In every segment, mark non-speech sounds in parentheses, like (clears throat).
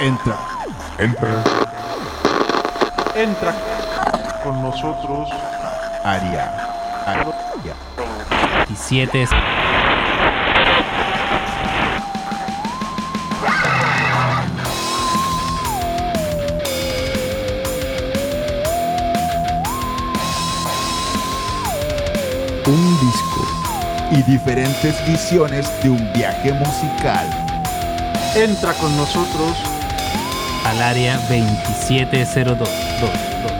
Entra. Entra. Entra con nosotros. Aria. Aria. 17 es- Un disco y diferentes visiones de un viaje musical. Entra con nosotros. Al área 2702. Dos, dos.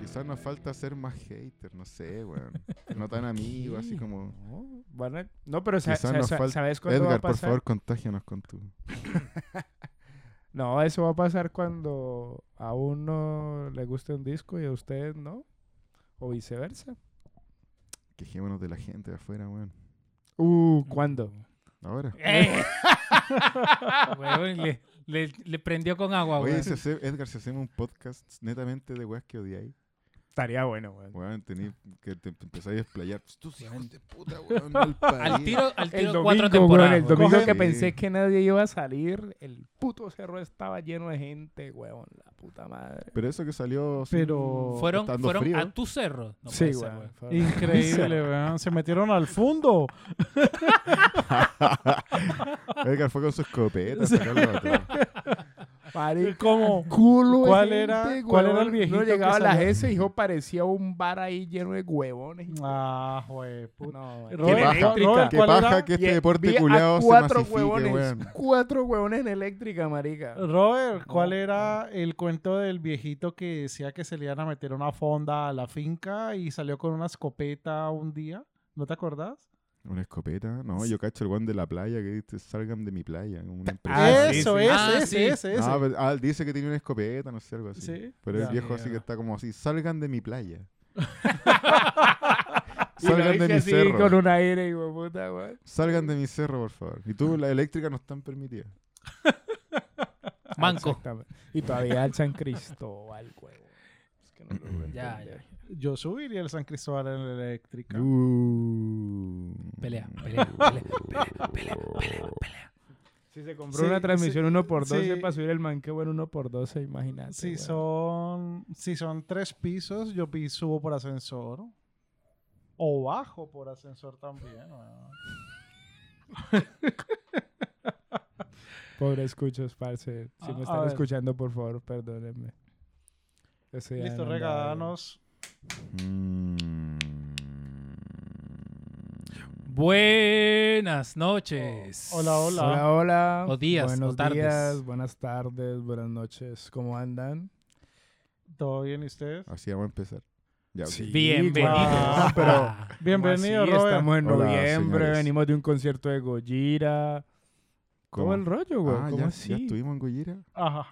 Quizás nos falta ser más hater, no sé, weón. No tan (laughs) amigos, así como. No, a- no, pero sa- sa- sa- falta. ¿sabes cuándo va a Edgar, por favor, contágianos con tu. (laughs) No, eso va a pasar cuando a uno le guste un disco y a ustedes no. O viceversa. Quejémonos de la gente de afuera, weón. Uh, ¿cuándo? Ahora. (laughs) ¡Eh! Weón, le, le- le prendió con agua, Oye, weón. si hace- Edgar, si hacemos un podcast netamente de weas que odiáis, Estaría bueno, weón. weón, tení que te empezáis a explayar. Tus hijos de puta, weón, mal (laughs) Al tiro, al El tiro domingo, cuatro weón, temporadas. el weón. domingo Coge- que Sí. pensé que nadie iba a salir, el puto cerro estaba lleno de gente, weón. La puta madre. Pero eso que salió. sin- Pero- Fueron, fueron frío. a tu cerro. No sí, ser, weón. Increíble, weón. Se metieron al fondo. (laughs) Edgar fue con su escopeta. (laughs) de ¿Cuál gente, era- cuál era el viejito No que llegaba a la salía? S, hijo, parecía un bar ahí lleno de huevones. Ah, güey. puta. No, Qué Robert, Robert, qué ¿cuál paja era? que este deporte culeado se cuatro huevones, weón. cuatro huevones en eléctrica, marica. Robert, ¿cuál era el cuento del viejito que decía que se le iban a meter una fonda a la finca y salió con una escopeta un día? ¿No te acordás? ¿Una escopeta? No, yo cacho el weón de la playa que dice salgan de mi playa. como una. Ah, eso, ese, Ah, ese, sí. ese, ese. Ah, pero- ah, dice que tiene una escopeta, no sé, algo así. Sí. Pero el Ya. viejo así que está como así, salgan de mi playa. (laughs) (laughs) Salgan de mi así cerro. con un aire, hijo puta, weón. Salgan de mi cerro, por favor. Y tú, la eléctrica no están permitidas. Manco. Y todavía el San Cristóbal, huevo. Es que no lo (clears throat) Ya, entender. Yo subiría el San Cristóbal en la eléctrica. Uh. Pelea, (laughs) pelea, pelea, pelea, pelea, pelea, pelea. Si se compró Sí, una transmisión sí, 1x12 sí. para subir el manqueo en 1x12, imagínate. Si weón. son, si son tres pisos, yo subo por ascensor. O bajo por ascensor también. (laughs) Pobre escuchos, parce. Si Ah, me están escuchando, por favor, perdónenme. Listo, regálanos. Mm. Buenas noches. Hola, hola. Hola, hola. O días, Buenos o tardes. días, buenas tardes, buenas noches. ¿Cómo andan? ¿Todo bien y ustedes? Así vamos a empezar. Ya. Bienvenidos. Ah, pero (laughs) Bienvenido, ¿Cómo así? Robert. Estamos en Hola, noviembre, señores. venimos de un concierto de Gojira. ¿Cómo? ¿Cómo el rollo, güey? Ah, ¿Cómo ya, así? ya estuvimos en Goyira. Ajá.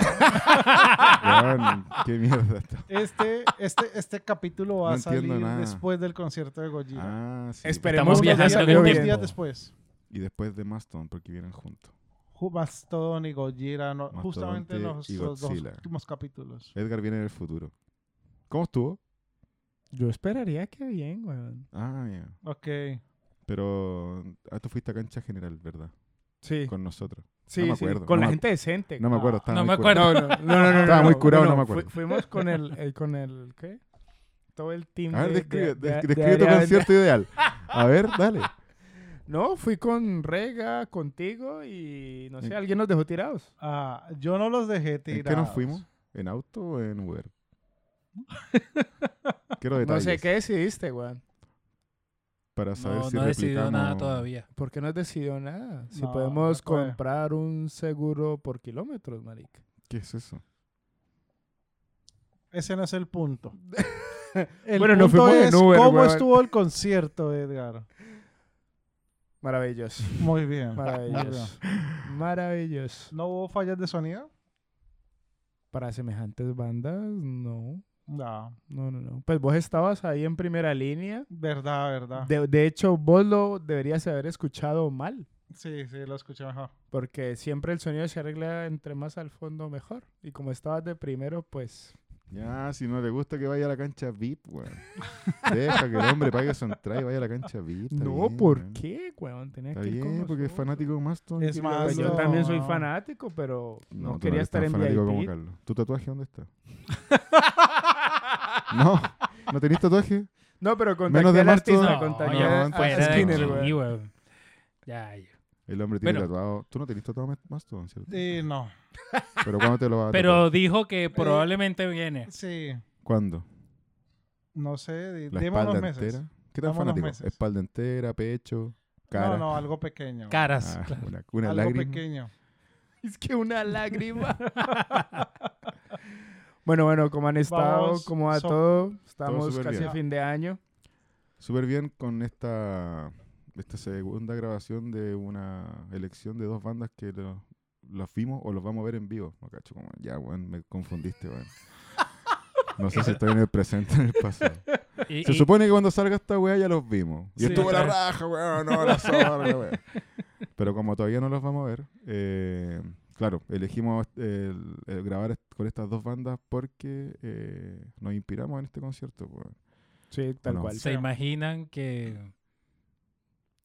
Qué mierda esto. Este, este, este capítulo va No a salir nada. después del concierto de Gojira. Ah, sí. Esperemos que en el bien. Unos días después. Y después de Maston, porque vienen juntos. Ju- Mastodon y Gojira, no- justamente los, y los dos últimos capítulos. Edgar viene del futuro. ¿Cómo estuvo? Yo esperaría que bien, güey. Ah, ya. Ok. Pero ah, tú fuiste a cancha general, ¿verdad? Sí, Con nosotros. sí, no me sí, acuerdo, Con no la me- gente decente. No me acuerdo. Estaba no muy me curado. acuerdo. No, no, no, no, no, Estaba no, muy curado, no me acuerdo. fuimos con el, el- con el, ¿qué? Todo el team A ver, de- describe, de- de- des- de describe tu concierto ideal. A ver, dale. (laughs) No, fui con Rega, contigo y no sé, ¿En- alguien nos dejó tirados. Ah, yo no los dejé ¿En tirados. qué nos fuimos? ¿En auto o en Uber? (laughs) Quiero No detalles. sé, ¿qué decidiste, güey? Para saber No, si no he decidido nada todavía. ¿Por qué no has decidido nada? Si No, podemos no comprar un seguro por kilómetros, marica. ¿Qué es eso? Ese no es el punto. (laughs) El Bueno, punto fuimos en es Uber, cómo weón. estuvo el concierto, Edgar. Maravilloso. Muy bien. (laughs) muy bien. Maravilloso. Maravilloso. ¿No hubo fallas de sonido? Para semejantes bandas, no. No. No, no, no. Pues vos estabas ahí en primera línea. Verdad, verdad. De, de hecho, vos lo deberías haber escuchado mal. Sí, sí, lo escuché mejor. Porque siempre el sonido se arregla entre más al fondo mejor. Y como estabas de primero, pues Ya, si no le gusta que vaya a la cancha VIP, weón. (laughs) Deja que el hombre pague su entrada y vaya a la cancha VIP. No, bien, ¿por weón. qué, weón? Está que ir con bien, porque es fanático de Maston. Es más, Pues yo no. también soy fanático, pero no, tú quería eres estar en fanático como VIP. Carlos. ¿Tu tatuaje dónde está? (laughs) no, ¿no tenés tatuaje? No, pero Menos contacté de al artista, No, contacté ya, a- fuera de Skinner, aquí, weón. Ya, ya. El hombre tiene Bueno. tatuado. Tú no tenés tatuado Mas- Maston, ¿cierto? Eh, no. Pero ¿cuándo te lo vas a Pero tatuar? dijo que probablemente viene. Sí. ¿Cuándo? No sé. di- ¿La Dime unos espalda meses. entera? ¿Qué tan unos fanático? meses. ¿Espalda entera, pecho, cara? No, no, algo pequeño. Caras. Ah, claro. una, una algo lágrima. pequeño. (laughs) Es que una lágrima. (laughs) bueno, bueno, ¿cómo han estado? Vamos, ¿Cómo va so- todo? Estamos súper casi bien. a fin de año. Súper bien con esta, esta segunda grabación de una elección de dos bandas que lo- los vimos o los vamos a ver en vivo. No cacho, como, ya, weón, me confundiste, weón. No sé si estoy en el presente o en el pasado. (laughs) Y- Se y- supone que cuando salga esta weá ya los vimos. Y Sí, estuvo la raja, weón, no, la zorra, weá. Pero como todavía no los vamos a ver, eh, claro, elegimos el- el grabar con estas dos bandas porque eh, nos inspiramos en este concierto. Sí, tal cual. ¿Se imaginan que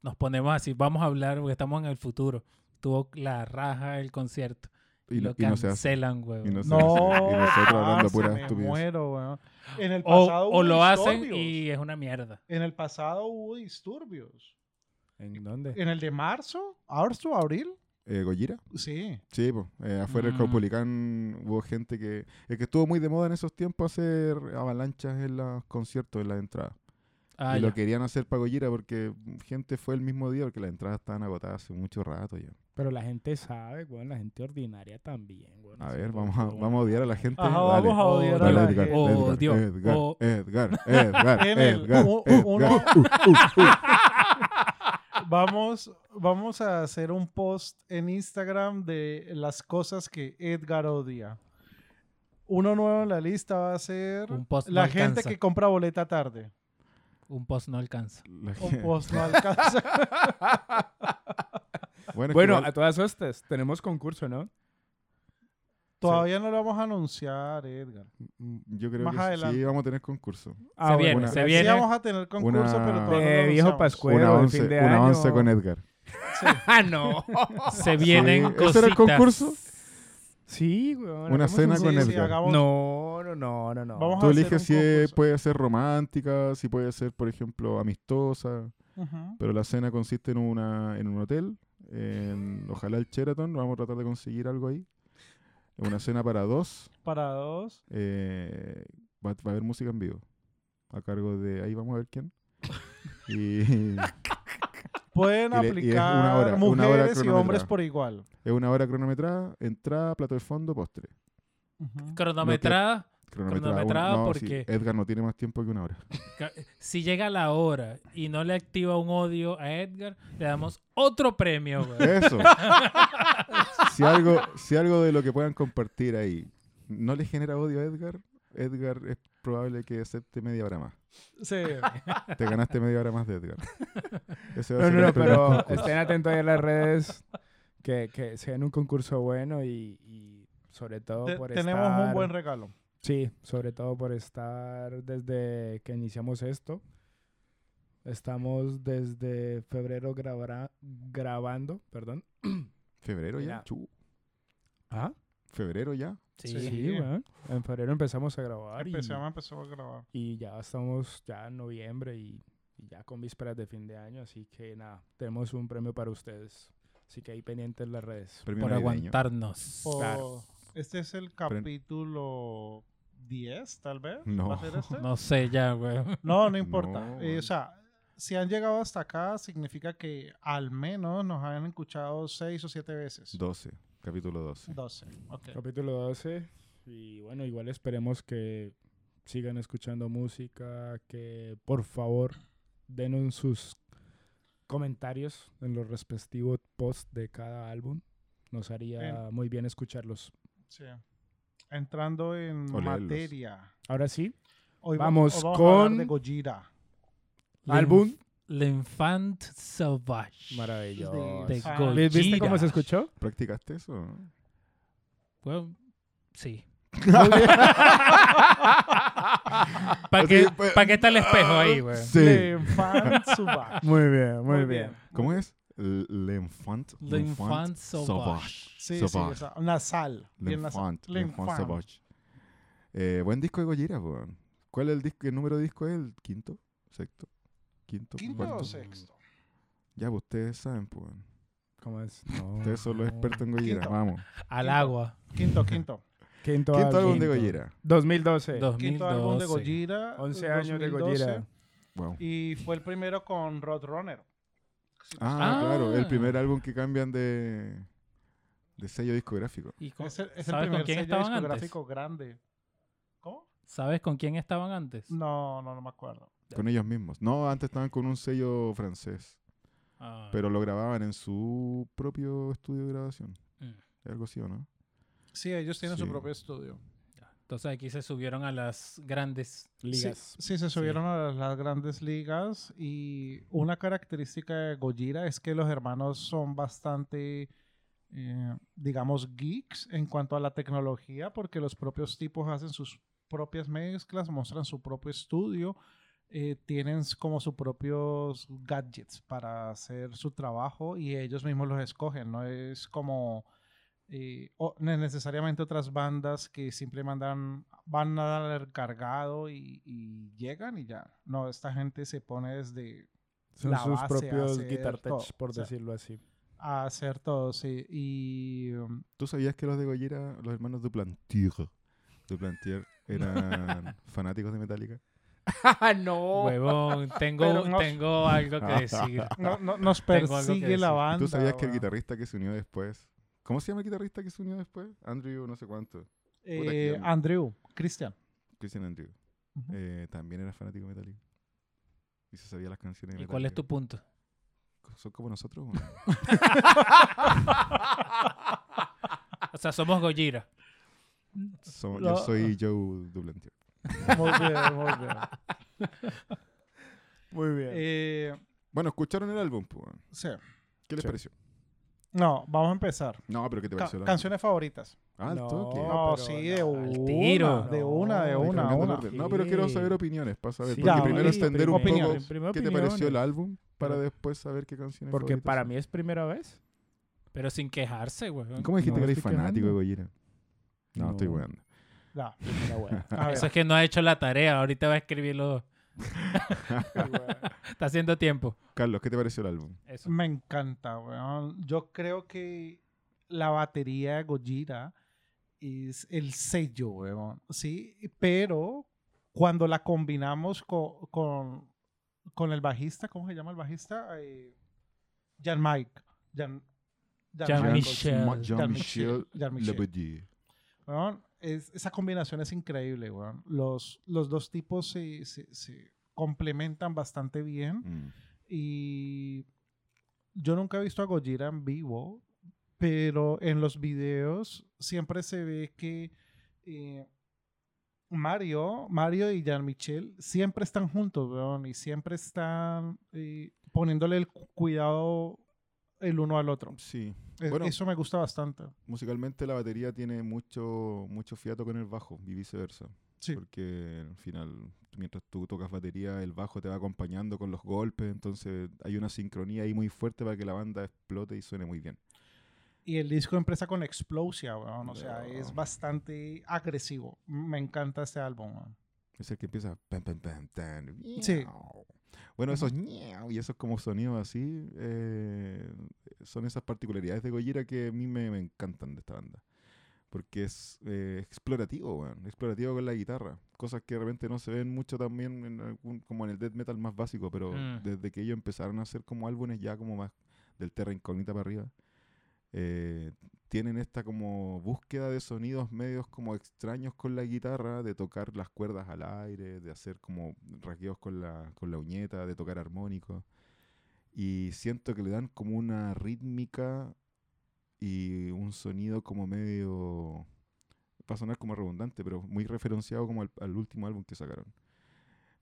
nos ponemos así? Vamos a hablar porque estamos en el futuro. Tuvo la raja el concierto. Y, Y, no- lo y no se hace. cancelan, güey. No se No, hace. Y nosotros hablando parce, pura estupidez. muero, weón. En el O, pasado o hubo lo hacen y es una mierda. En el pasado hubo disturbios. ¿En dónde? En el de marzo, marzo, abril. Eh, ¿Gojira? Sí. Sí, pues, afuera del Mm. Caupolicán hubo gente que... Es que estuvo muy de moda en esos tiempos hacer avalanchas en los conciertos, en las entradas. Ah, y ya. lo querían hacer para Gojira porque gente fue el mismo día porque las entradas estaban agotadas hace mucho rato ya. Pero la gente sabe, weón, la gente ordinaria también, weón. A ver, vamos a, vamos a odiar a la gente. Ajá, Dale. vamos a odiar a Dale, la Edgar, gente. Edgar, Odio, Edgar, o- Edgar, Edgar, el- Edgar, u- u- Edgar. uno- Uh, uh, uh. Vamos, vamos a hacer un post en Instagram de las cosas que Edgar odia. Uno nuevo en la lista va a ser Un post no la gente alcanza. que compra boleta tarde. Un post no alcanza. La Un gente- post no alcanza. (laughs) Bueno, igual- a todas estas tenemos concurso, ¿no? Todavía no lo vamos a anunciar, Edgar. mm, yo creo más que sí, adelante. sí vamos a tener concurso. Ah, viene, una- se Sí viene. vamos a tener concurso, Una- pero todavía no De lo viejo. Pascuero, una once, fin de una año. once con Edgar. (laughs) ah, no. (laughs) Se vienen Sí, cositas. ¿ese era el concurso? sí, weón. Una cena con Sí, sí, Edgar. hagamos- No, no, no, no, no. Vamos Tú a hacer eliges si concurso. puede ser romántica, si puede ser, por ejemplo, amistosa. Pero la cena consiste en una en un hotel, en, ojalá el Sheraton, vamos a tratar de conseguir algo ahí. Una cena para dos, Para dos. eh, va, va a haber música en vivo, a cargo de, ahí vamos a ver quién. (laughs) Y Pueden Y le- y es aplicar una hora, una hora mujeres y hombres por igual. es una hora cronometrada, entrada, plato de fondo, postre. Cronometrada. Cronometrada, Cronometrada no, porque- sí, Edgar no tiene más tiempo que una hora. (laughs) Si llega la hora y no le activa un odio a Edgar, le damos otro premio, güey. Eso. (laughs) si, algo, si algo de lo que puedan compartir ahí no le genera odio a Edgar, Edgar es probable que acepte media hora más. Sí. (laughs) Te ganaste media hora más de Edgar. Ese va a No, ser no, no, pero estén atentos ahí en las redes que, que sean un concurso bueno y, y sobre todo Te- por tenemos estar... un buen regalo. Sí, sobre todo por estar desde que iniciamos esto. Estamos desde febrero grabara- grabando, perdón. (clears throat) ¿Febrero ya? Chu. ¿Ah? ¿Febrero ya? Sí. Sí. weón. En febrero empezamos a grabar y, Empezamos, empezó a grabar. y ya estamos ya en noviembre y, y ya con vísperas de fin de año. Así que nada, tenemos un premio para ustedes. Así que ahí pendientes en las redes. Premio Por navideño. aguantarnos. Claro. Este es el capítulo 10, tal vez. No. ¿Va a ser este? (laughs) No sé ya, güey. No, no importa. No, Eh, o sea, si han llegado hasta acá, significa que al menos nos han escuchado 6 o 7 veces. 12. Capítulo 12. 12. Ok. Capítulo 12. Y bueno, igual esperemos que sigan escuchando música, que por favor denos sus comentarios en los respectivos posts de cada álbum. Nos haría muy bien escucharlos. Sí. Entrando en materia. Ahora sí, Hoy va- Vamos vamos a hablar con- de Gojira. álbum L'Enfant Sauvage. maravilloso. De Ah, ¿Vi- ¿Viste cómo Gojira. se escuchó? ¿Practicaste eso? no? Bueno, sí. (laughs) ¿Para qué, pues, pa' qué está el espejo ahí, güey? Sí. L'Enfant (laughs) Sauvage. Muy bien, muy, Muy bien. bien. ¿Cómo es? L'Enfant. L'Enfant Sauvage. Sí, sí, Sauvage. esa- nasal. L'Enfant. L'Enfant. Sauvage. Eh, buen disco de Gojira, weón. ¿Cuál es el disco? ¿Qué número de disco es? ¿El quinto? ¿Sexto? ¿Quinto? ¿Quinto cuarto? o sexto? Ya, pues ustedes saben, pues. weón. ¿Cómo es? (laughs) No. Ustedes son los expertos en Gojira. Quinto. Vamos. Al agua. Quinto, quinto. (laughs) Quinto, Quinto álbum de. Gojira. 2012. 2012. Quinto álbum de Gojira. 11 años de 2012, Gojira. Wow. Y fue el primero con Ah, Ah. claro. El primer álbum que cambian de, de sello discográfico. ¿Y con- Es el, es el ¿Sabes primer con quién sello estaban antes? discográfico grande. ¿Cómo? ¿Sabes con quién estaban antes? No, no, no me acuerdo. Con ellos mismos. No, antes estaban con un sello francés. Ah, Pero lo grababan en su propio estudio de grabación. mm, Algo así, ¿o no? Sí, ellos tienen su propio estudio. Entonces aquí se subieron a las grandes. Ligas. Sí, sí, se subieron a las, las grandes ligas y una característica de Gojira es que los hermanos son bastante, eh, digamos, geeks en cuanto a la tecnología porque los propios tipos hacen sus propias mezclas, muestran su propio estudio, eh, tienen como sus propios gadgets para hacer su trabajo y ellos mismos los escogen, no es como... eh, o- necesariamente otras bandas que simplemente mandan, van a dar cargado y, y llegan y ya. No, esta gente se pone desde Son la sus base propios guitar todo. touch, por O sea, decirlo así. a hacer todo, sí. Y um, ¿Tú sabías que los de Gojira, los hermanos Duplantier, Duplantier (laughs) eran fanáticos de Metallica? (laughs) no. Huevón, tengo, Pero no- tengo algo que decir. (laughs) no- no- nos persigue la banda. ¿Tú sabías que el guitarrista que se unió después... ¿Cómo se llama el guitarrista que se unió después? Andrew no sé cuánto. Eh, Puta Andrew, Christian. Christian Andrew. Eh, también era fanático de Metallica. Y se sabía las canciones de ¿Y cuál es tu punto? ¿Son como nosotros? o no? (laughs) O sea, somos Gojira. Yo soy Joe Duplantier. Muy bien, muy bien. Muy bien. Eh, Bueno, ¿escucharon el álbum? pues, sí. ¿Qué les Sí. pareció? No, vamos a empezar. No, pero ¿qué te Ca- pareció? el álbum? canciones favoritas. Ah, No. toque. No, pero sí, de al una. tiro. De una, de una, cambiando el una. orden. No, pero quiero Sí. saber opiniones para saber. Sí, porque ya, primero sí, entender un poco qué te pareció el opiniones. álbum para Pero- después saber qué canciones Porque favoritas para son. mí es primera vez. Pero sin quejarse, güey. ¿Cómo dijiste No que eres estoy fanático de quejando. Gojira? No, estoy No. weando. Ya. (laughs) A ver. Eso es que no ha hecho la tarea. Ahorita va a escribirlo. (laughs) Está haciendo tiempo. Carlos, ¿qué te pareció el álbum? Eso. Me encanta, weón. Yo creo que la batería de Gojira es el sello, weón. Sí, pero cuando la combinamos co- con, con, el bajista, ¿cómo se llama el bajista? Eh, Jan Mike. Jan, Jan Michel. Michel. Jean-Michel. Lebedier. Weón, es- esa combinación es increíble, weón. Los, los dos tipos se, se- se complementan bastante bien. Mm. Y yo nunca he visto a Gojira en vivo, pero en los videos siempre se ve que eh, Mario, Mario y Jean-Michel siempre están juntos, weón, y siempre están eh, poniéndole el cu- cuidado el uno al otro. Sí. E- Bueno. Eso me gusta bastante. Musicalmente la batería tiene mucho, mucho fiato con el bajo y viceversa. Sí. Porque al final, mientras tú tocas batería, el bajo te va acompañando con los golpes, entonces hay una sincronía ahí muy fuerte para que la banda explote y suene muy bien. Y el disco empieza con Explosia, weón, o sea, No. es bastante agresivo. Me encanta este álbum, weón. Es el que empieza. pam, pam, pam, tan, Sí. Bueno, esos ñau y esos como sonidos así eh, son esas particularidades de Gojira que a mí me, me encantan de esta banda. Porque es eh, explorativo, weón. Explorativo con la guitarra. Cosas que de repente no se ven mucho también en algún- como en el death metal más básico, pero Mm. desde que ellos empezaron a hacer como álbumes ya como más del terra incógnita para arriba, eh, tienen esta como búsqueda de sonidos medios como extraños con la guitarra, de tocar las cuerdas al aire, de hacer como rasgueos con la, con la uñeta, de tocar armónicos. Y siento que le dan como una rítmica y un sonido como medio... Va a sonar como redundante, pero muy referenciado como al, al último álbum que sacaron.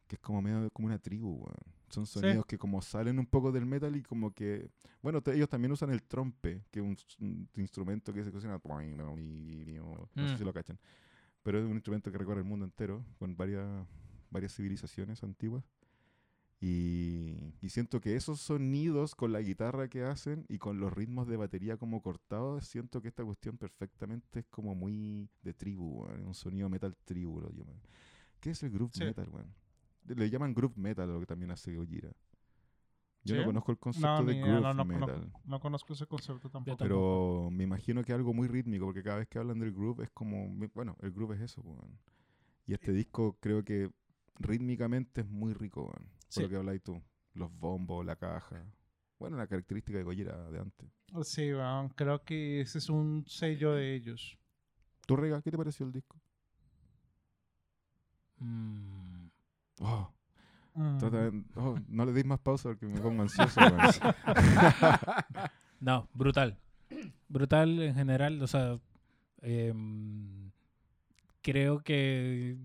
Que es como medio como una tribu, weón. Son sonidos que como salen un poco del metal y como que... Bueno, ellos también usan el trompe, que es un, un instrumento que se cocina... No sé Mm. si lo cachan. pero es un instrumento que recorre el mundo entero, con varias, varias civilizaciones antiguas. Y, y siento que esos sonidos con la guitarra que hacen y con los ritmos de batería como cortados, siento que esta cuestión perfectamente es como muy de tribu, weón, un sonido metal tribu lo. ¿Qué es el groove Sí. metal, weón? Le llaman groove metal lo que también hace Gojira. Yo ¿Sí? no conozco el concepto No, de ni groove no, no metal. conozco, no conozco ese concepto tampoco. Pero me imagino que algo muy rítmico, porque cada vez que hablan del groove es como, bueno, el groove es eso, weón. Y este disco creo que rítmicamente es muy rico, weón. Por Sí. lo que habláis tú. Los bombos, la caja. Bueno, la característica de Gojira de antes. Sí, weón, creo que ese es un sello de ellos. ¿Tú, Rega, qué te pareció el disco? Mm, Oh, Mm. oh, no le deis más pausa porque me pongo (laughs) ansioso. No, brutal. Brutal en general. O sea, em, creo que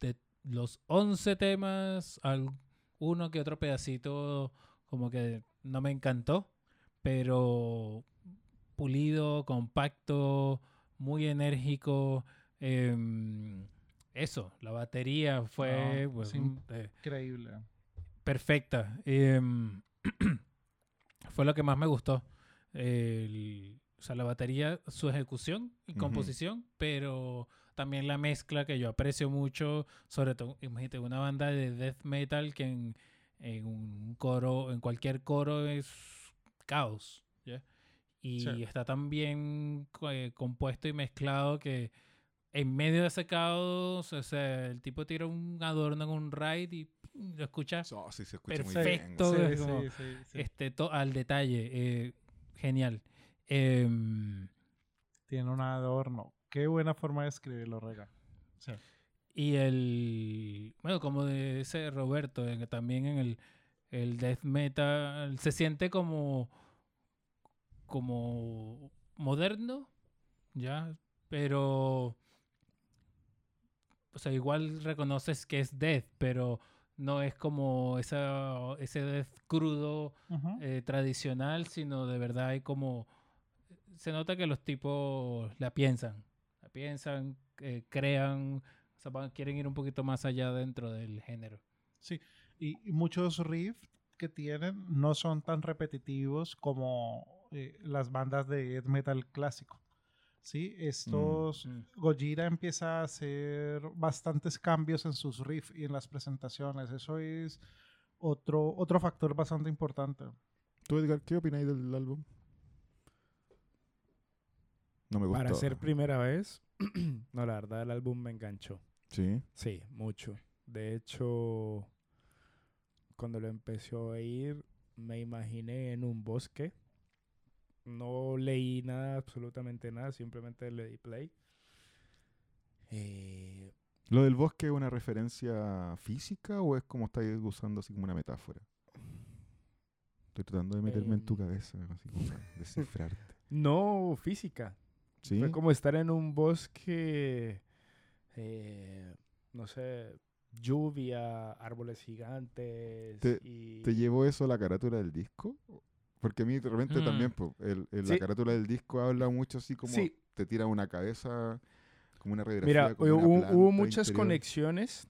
de los 11 temas, al- uno que otro pedacito como que no me encantó, pero pulido, compacto, muy enérgico. em, eso, la batería fue No, pues, sí. un- eh, Increíble. perfecta. Em, (clears throat) fue lo que más me gustó. El- o sea, la batería, su ejecución y composición, pero también la mezcla que yo aprecio mucho, sobre todo, imagínate, una banda de death metal que en, en un coro, en cualquier coro es caos, ¿ya? Y Sí. está tan bien eh, compuesto y mezclado que en medio de ese caos, o sea, el tipo tira un adorno en un raid y lo escuchas Oh, sí, se escucha muy bien. Es como- sí, sí, sí. este, to- al detalle. eh, genial. Em, Tiene un adorno. Qué buena forma de escribirlo, Rega. Sí. y el. Bueno, como dice Roberto, también en el, el death metal se siente como. como moderno, ¿ya? Pero. O sea, igual reconoces que es death, pero no es como esa, ese death crudo eh, tradicional, sino de verdad hay como... Se nota que los tipos la piensan, la piensan, eh, crean, o sea, van- quieren ir un poquito más allá dentro del género. Y, y muchos riffs que tienen no son tan repetitivos como eh, las bandas de death metal clásico. ¿Sí? Estos... Mm. Gojira empieza a hacer bastantes cambios en sus riffs y en las presentaciones. Eso es otro, otro factor bastante importante. ¿Tú, Edgar, qué opináis del álbum? No me gustó. Para ser primera vez, (clears throat) no, la verdad el álbum me enganchó. Sí. Sí, mucho. De hecho, cuando lo empecé a oír, me imaginé en un bosque. No leí nada, absolutamente nada, simplemente le di play. Eh, ¿Lo del bosque es una referencia física o es como estáis usando así como una metáfora? Estoy tratando de meterme en tu Em. cabeza, así como para (laughs) descifrarte. no física. ¿Sí? Fue como estar en un bosque, eh, no sé, lluvia, árboles gigantes. Te- y... ¿Te llevó eso a la carátula del disco? Porque a mí de repente Mm. también, po, el, el- la carátula del disco habla mucho así como Sí. te tira una cabeza, como una radiografía. Mira, como hubo, una hubo planta muchas interior. conexiones.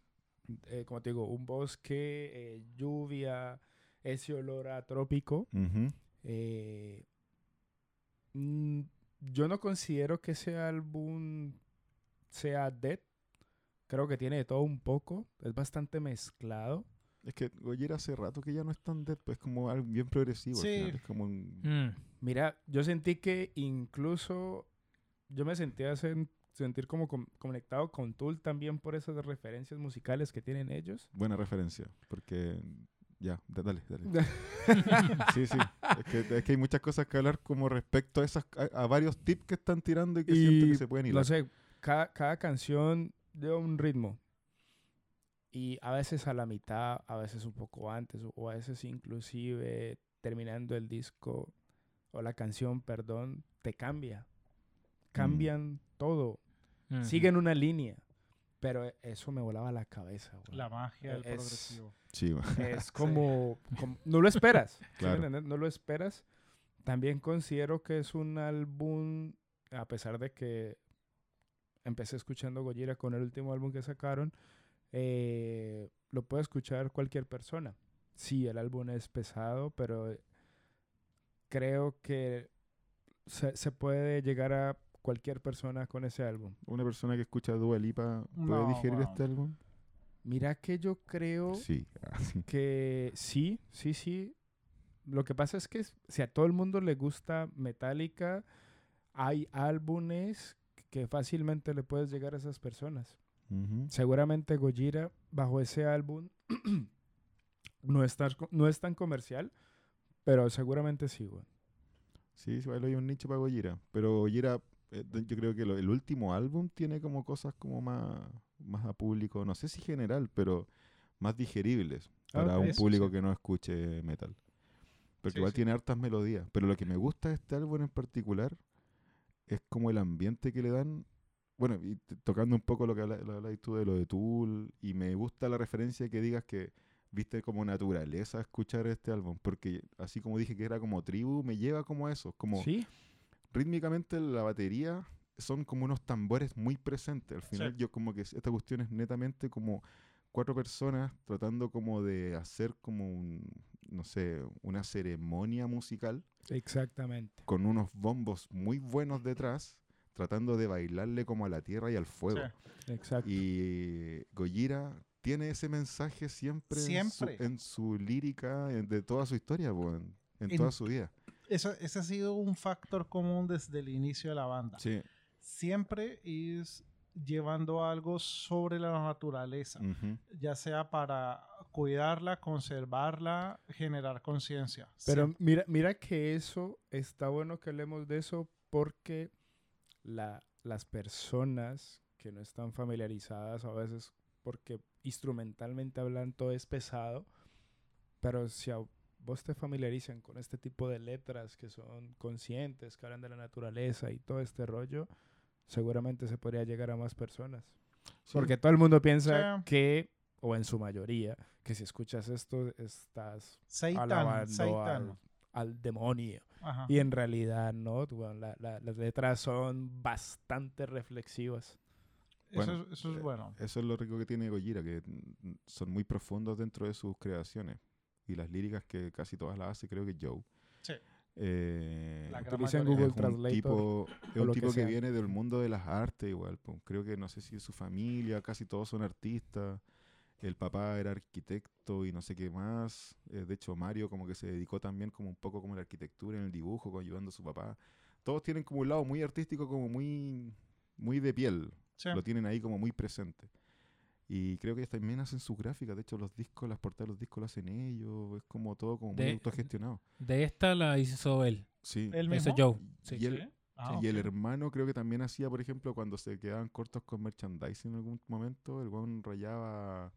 eh, como te digo, un bosque, eh, lluvia, ese olor a trópico. Eh, mm, yo no considero que ese álbum sea dead. Creo que tiene de todo un poco. Es bastante mezclado. Es que Gojira hace rato que ya no es tan dead, pues es como algo bien progresivo. al Sí. final, Es como un... Mm, Mira, yo sentí que incluso yo me sentía sen- sentir como con- conectado con Tool también por esas referencias musicales que tienen ellos. Buena referencia, porque ya, da- dale, dale. (laughs) sí, sí. Es que, es que hay muchas cosas que hablar como respecto a esas a, a varios tips que están tirando y que siento que se pueden ir. no sé, cada, cada canción lleva un ritmo. Y a veces a la mitad, a veces un poco antes, o- a veces inclusive terminando el disco o la canción, perdón, te cambia. Cambian todo. mm. Siguen una línea. Pero e- eso me volaba la cabeza. güey. La magia del Es- progresivo. Sí. (laughs) Es como, como- no lo esperas. ¿sí me Claro. No lo esperas. También considero que es un álbum, a pesar de que empecé escuchando Gojira con el último álbum que sacaron, eh, lo puede escuchar cualquier persona. Sí, el álbum es pesado, pero eh, creo que se, se puede llegar a cualquier persona con ese álbum. Una persona que escucha Dua Lipa puede No, digerir este álbum. Mira que yo creo Sí, ah, sí. que sí, sí, sí. Lo que pasa es que si a todo el mundo le gusta Metallica, hay álbumes que fácilmente le puedes llegar a esas personas. Seguramente Gojira, bajo ese álbum, (clears throat) no, es tan, no es tan comercial, pero seguramente sí, güey. Sí, igual hay un nicho para Gojira. Pero Gojira, eh, yo creo que lo- el último álbum tiene como cosas como más, más a público, no sé si general, pero más digeribles para Ok, un público sí. que no escuche metal. Porque Sí, igual sí. tiene hartas melodías. Pero lo que me gusta de este álbum en particular es como el ambiente que le dan. Bueno, y tocando un poco lo que hablabas tú de lo de Tool, y me gusta la referencia que digas que viste como naturaleza escuchar este álbum, porque así como dije que era como tribu, me lleva como a eso, como Sí, rítmicamente la batería son como unos tambores muy presentes. Al final yo como que esta cuestión es netamente como cuatro personas tratando como de hacer como un, no sé, una ceremonia musical exactamente. con unos bombos muy buenos detrás, tratando de bailarle como a la tierra y al fuego. Sí. Exacto. Y Gojira tiene ese mensaje siempre, en su- Siempre. En, su, lírica, en- de toda su historia, po, en, en En- toda su vida. Eso, ese ha sido un factor común desde el inicio de la banda. Sí. Siempre es llevando algo sobre la naturaleza, ujú. ya sea para cuidarla, conservarla, generar conciencia. Pero mira, mira que eso está bueno que hablemos de eso porque la, las personas que no están familiarizadas a veces, porque instrumentalmente hablando es pesado, pero si a vos te familiarizan con este tipo de letras que son conscientes, que hablan de la naturaleza y todo este rollo, seguramente se podría llegar a más personas. Sí. Porque todo el mundo piensa Sí. que, o en su mayoría, que si escuchas esto estás Seitan, alabando Seitan. al, al demonio. Ajá. Y en realidad no, weón, la- la- las letras son bastante reflexivas. Eso, Bueno, es, eso es eh, bueno. Eso es lo rico que tiene Gojira, que son muy profundos dentro de sus creaciones. Y las líricas que casi todas las hace, creo que Joe. Sí. Eh, Utilizan. Google es un tipo, es un tipo que que, viene del mundo de las artes igual. po. Creo que no sé si su familia, casi todos son artistas. El papá era arquitecto y no sé qué más. Eh, de hecho, Mario como que se dedicó también como un poco como la arquitectura en el dibujo, como ayudando a su papá. Todos tienen como un lado muy artístico, como muy, muy de piel. Sí. Lo tienen ahí como muy presente. Y creo que también hacen sus gráficas. De hecho, los discos, las portadas de los discos lo hacen ellos. Es como todo como muy De- autogestionado. De esta la hizo él. Sí. ¿El Ese mismo? Joe. Sí. Y él, Sí. Ah, y el hermano creo que también hacía, por ejemplo, cuando se quedaban cortos con merchandising en algún momento, el weón rayaba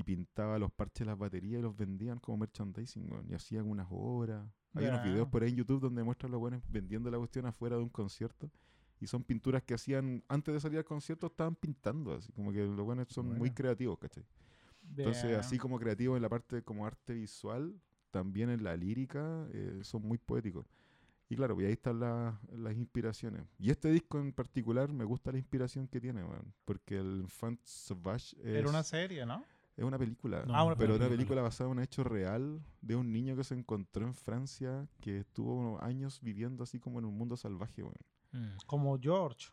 y pintaba los parches de las baterías y los vendían como merchandising, weón, y hacían unas obras. Hay unos Ya. videos por ahí en YouTube donde muestran los buenos vendiendo la cuestión afuera de un concierto. Y son pinturas que hacían, antes de salir al concierto, estaban pintando, así como que los buenos son muy Bueno. creativos, ¿cachai? Entonces, Bien. así como creativos en la parte como arte visual, también en la lírica, eh, son muy poéticos. Y claro, pues ahí están la- las inspiraciones. Y este disco en particular me gusta la inspiración que tiene, weón, porque el Infant Sauvage es, Era una serie, ¿no? Es una película, No, Ah, una pero una película. película basada en un hecho real de un niño que se encontró en Francia que estuvo unos años viviendo así como en un mundo salvaje, weón. Mm. Como George.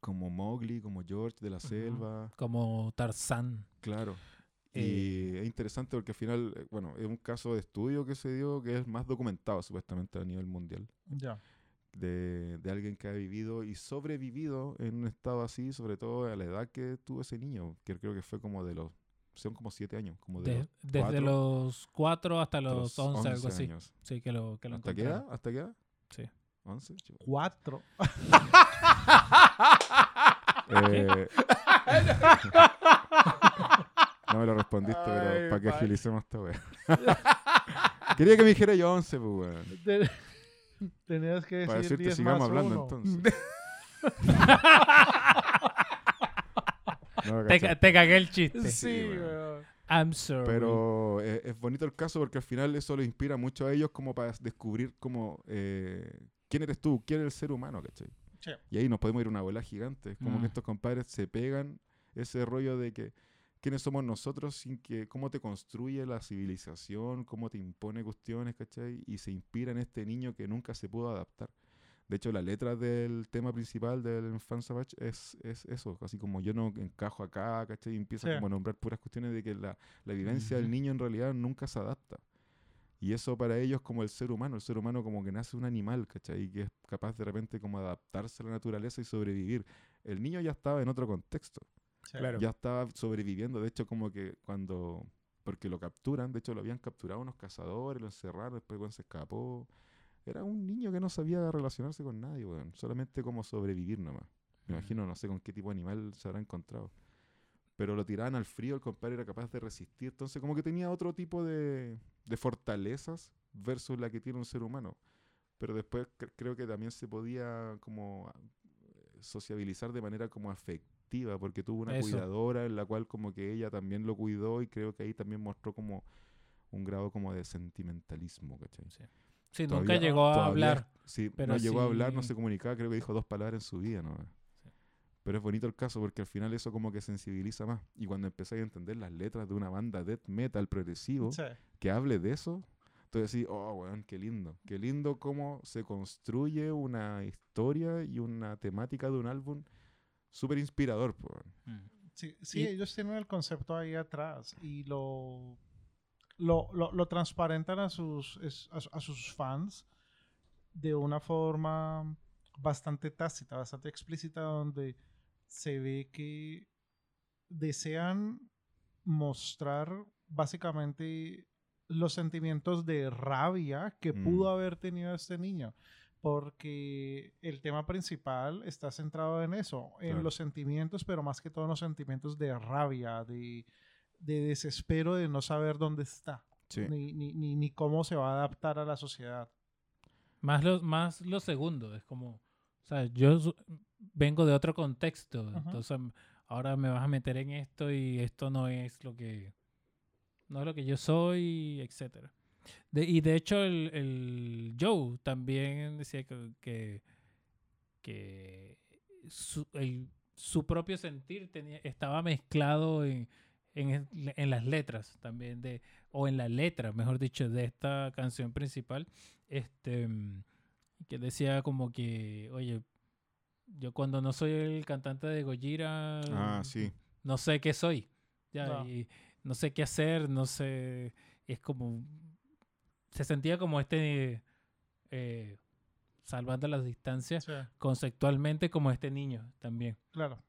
Como Mowgli, como George de la selva. Como Tarzán. Claro. Eh, Y es interesante porque al final, eh, bueno, es un caso de estudio que se dio que es más documentado supuestamente a nivel mundial. Ya. De, de alguien que ha vivido y sobrevivido en un estado así, sobre todo a la edad que tuvo ese niño, que creo que fue como de los, son como siete años, como de De- los desde cuatro los 4 hasta los 11, algo así. años. Sí, que lo, que lo ¿Hasta qué edad? ¿Hasta qué edad? Sí. ¿11? Chuta. Cuatro. Eh, (laughs) no me lo respondiste, pero para que agilicemos esta wea. (laughs) Quería que me dijera yo 11, pues, weón. Te- Tenías que Para decir decirte, 10 sigamos más hablando uno. entonces. (laughs) No, Te, cagué el chiste. Sí, Sí, weón. weón. I'm sorry. Pero eh, es bonito el caso porque al final eso les inspira mucho a ellos como para descubrir como eh, quién eres tú, quién es el ser humano, ¿cachai? Sí. Y ahí nos podemos ir a una bola gigante. Es como Mm. que estos compadres se pegan ese rollo de que quiénes somos nosotros sin que cómo te construye la civilización, cómo te impone cuestiones, ¿cachai? Y se inspira en este niño que nunca se pudo adaptar. De hecho, la letra del tema principal del Fan Savage es, es eso, así como yo no encajo acá, ¿cachai? Y empieza Sí. como a nombrar puras cuestiones de que la, la vivencia del niño en realidad nunca se adapta. Y eso para ellos como el ser humano, el ser humano como que nace un animal, ¿cachai? Y que es capaz de repente como adaptarse a la naturaleza y sobrevivir. El niño ya estaba en otro contexto, Sí. Claro. ya estaba sobreviviendo, de hecho como que cuando, porque lo capturan, de hecho lo habían capturado unos cazadores, lo encerraron, después cuando se escapó. Era un niño que no sabía relacionarse con nadie, weón, solamente como sobrevivir nomás. Me Mm. imagino, no sé con qué tipo de animal se habrá encontrado. Pero lo tiraban al frío, el compadre era capaz de resistir. Entonces, como que tenía otro tipo de, de fortalezas versus la que tiene un ser humano. Pero después cre- creo que también se podía como ah, sociabilizar de manera como afectiva, porque tuvo una Eso. cuidadora en la cual como que ella también lo cuidó y creo que ahí también mostró como un grado como de sentimentalismo, ¿cachai? Sí. Sí, Todavía- nunca llegó a todavía- hablar. Sí, pero no llegó a hablar, no se comunicaba, creo que dijo dos palabras en su vida, ¿no? Sí. Pero es bonito el caso porque al final eso como que sensibiliza más. Y cuando empezáis a entender las letras de una banda death metal progresivo Sí. que hable de eso, entonces decís, oh, weón, qué lindo. Qué lindo cómo se construye una historia y una temática de un álbum súper inspirador, po, weón. Mm. Sí, sí, Y- ellos tienen el concepto ahí atrás y lo, lo, lo, lo transparentan a sus, a, su- a sus fans de una forma bastante tácita, bastante explícita, donde se ve que desean mostrar básicamente los sentimientos de rabia que Mm. pudo haber tenido este niño. Porque el tema principal está centrado en eso, en Claro. los sentimientos, pero más que todo en los sentimientos de rabia, de, de desespero de no saber dónde está, Sí. ni, ni, ni, ni cómo se va a adaptar a la sociedad. Más lo, más lo segundo, es como, o sea, yo vengo de otro contexto, Ajá. entonces m- ahora me vas a meter en esto y esto no es lo que, no es lo que yo soy, etcétera. De, y de hecho el, el Joe también decía que, que, que su, el- su propio sentir tenía, estaba mezclado en, en, en las letras también de o en la letra mejor dicho de esta canción principal este que decía como que oye yo cuando no soy el cantante de Gojira Ah, sí. no sé qué soy ya No. y no sé qué hacer no sé es como se sentía como este eh, salvando las distancias Sí, conceptualmente como este niño también claro.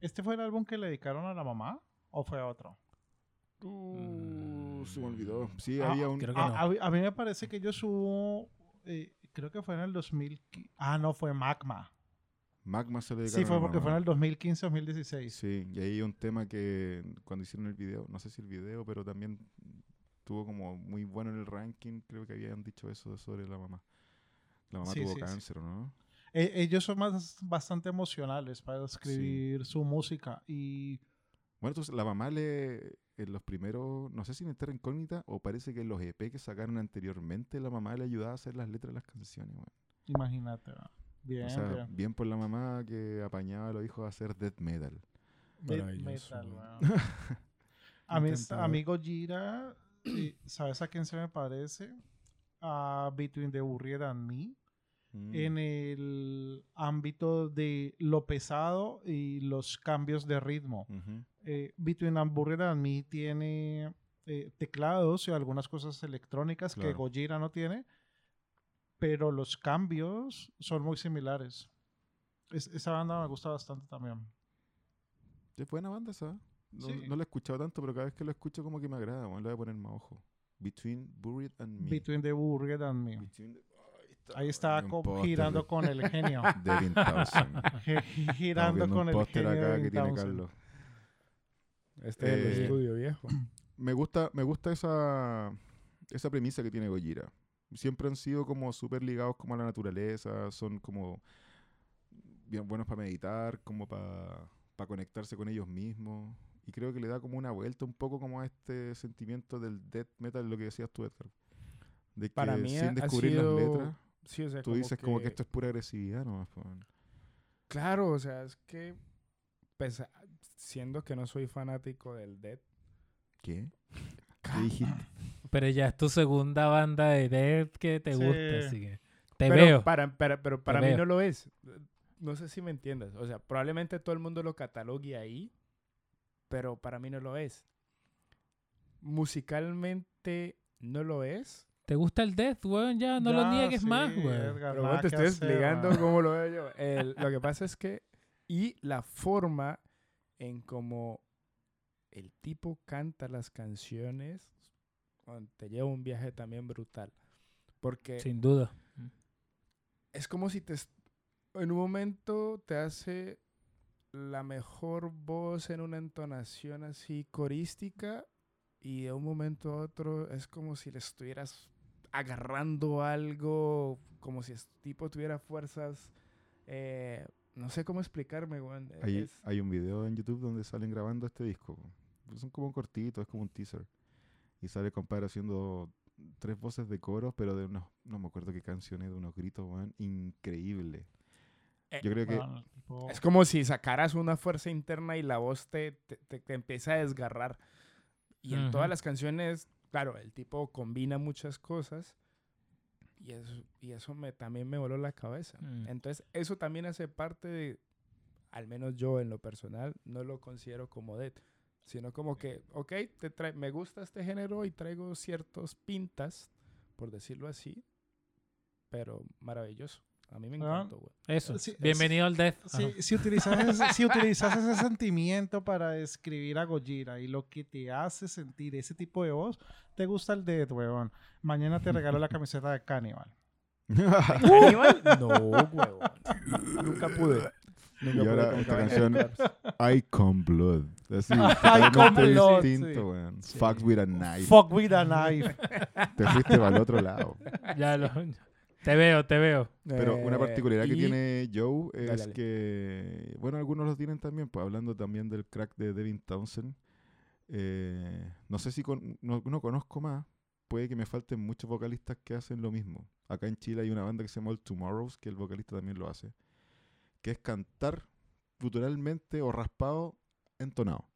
¿Este fue el álbum que le dedicaron a la mamá o fue otro? Uh, se me olvidó. Sí, Ah, había un... creo que A, no. a mí- a mí me parece que ellos hubo, eh, creo que fue en el 2000. Ah, no, fue Magma. Magma se le Sí, fue porque fue en el 2015-2016. Sí, y ahí hay un tema que cuando hicieron el video, no sé si el video, pero también tuvo como muy bueno en el ranking, creo que habían dicho eso sobre la mamá. La mamá Sí, tuvo sí, sí. cáncer, ¿no? E- ellos son más, bastante emocionales para escribir su música y Bueno, entonces la mamá le, en los primeros, no sé si en Terra Incógnita o parece que en los EP que sacaron anteriormente, la mamá le ayudaba a hacer las letras de las canciones, weón. imagínate. ¿va? Bien, O sea, bien. bien por la mamá que apañaba a los hijos a hacer death metal. Death metal, weón. (laughs) a mi amigo Gira, ¿sabes a quién se me parece? A Between the Buried and Me. Mm. en el ámbito de lo pesado y los cambios de ritmo. Ujú. Eh, Between Unburied and Me tiene eh, teclados y algunas cosas electrónicas que Claro. Gojira no tiene, pero los cambios son muy similares. Es- esa banda me gusta bastante también. Es buena banda esa. No, Sí. no la he escuchado tanto, pero cada vez que lo escucho como que me agrada. weón. Le voy a poner más ojo. Between Buried and Me. Between the Buried and Me. Between the- Ahí co- póster girando con el genio. (laughs) Devin Townsend. (laughs) Girando con el genio acá de que tiene Townsend. Carlos. Este es el Eh, estudio viejo. (clears throat) Me gusta, me gusta esa, esa premisa que tiene Gojira. Siempre han sido como súper ligados como a la naturaleza, son como bien buenos para meditar, como para conectarse con ellos mismos. Y creo que le da como una vuelta un poco como a este sentimiento del death metal, lo que decías tú, Edgar. De que Para mí sin ha descubrir sido- las letras, Sí, o sea, tú dices como que esto es pura agresividad nomás. weón. Claro, o sea, es que, pues, siendo que no soy fanático del Dead, ¿Qué? (laughs) ¿Qué dijiste? Pero ya es tu segunda banda de Death que te Sí. gusta, así que te pero veo. Para, para- pero para mí veo. no lo es. No sé si me entiendas. O sea, probablemente todo el mundo lo catalogue ahí, pero para mí no lo es. Musicalmente no lo es. ¿Te gusta el Death, weón? Ya, no lo niegues sí, más, weón. Edgar, Pero bueno, te estoy explicando man. cómo lo veo yo. El- lo que pasa es que, y la forma en cómo el tipo canta las canciones, te lleva un viaje también brutal. Porque Sin duda. es como si te en un momento te hace la mejor voz en una entonación así corística y de un momento a otro es como si le estuvieras agarrando algo, como si el tipo tuviera fuerzas, eh, no sé cómo explicarme, weón. Hay, Es- hay un video en YouTube donde salen grabando este disco. po. Son como cortitos, es como un teaser. Y sale el compadre haciendo tres voces de coro, pero de unos, no me acuerdo qué canciones, de unos gritos, weón, increíble. Eh, Yo creo que Es como si sacaras una fuerza interna y la voz te, te, te- te empieza a desgarrar. Y en todas Ujú. las canciones, claro, el tipo combina muchas cosas. Y eso, y eso me, también me voló la cabeza. Mm. Entonces, eso también hace parte de, al menos yo en lo personal, no lo considero como dead. Sino como que, ok, te trae, me gusta este género y traigo ciertos pintas, por decirlo así. Pero maravilloso. A mí me Ah. encantó, güey. Eso. Sí, es- Bienvenido al Death. Si, utilizas ese, si (laughs) utilizas ese sentimiento para describir a Gojira y lo que te hace sentir ese tipo de voz, te gusta el Dead, weón. Mañana te regalo la camiseta de Cannibal. ¿Caníbal? No, huevón. Nunca pude. Nunca Y pude ahora esta Cannibal canción, Icon Blood. Así, (laughs) Icon totalmente Blood, distinto, sí. weón. Sí. Fuck with a knife. Fuck with a knife. Te fuiste para el otro lado. Ya lo- Te veo, te veo. Pero una Eh, particularidad que y- tiene Joe es Dale, dale. que, bueno, algunos lo tienen también, pues hablando también del crack de Devin Townsend. eh, no sé si con- no, no conozco más, puede que me falten muchos vocalistas que hacen lo mismo. Acá en Chile hay una banda que se llama All Tomorrows, que el vocalista también lo hace, que es cantar guturalmente o raspado entonado.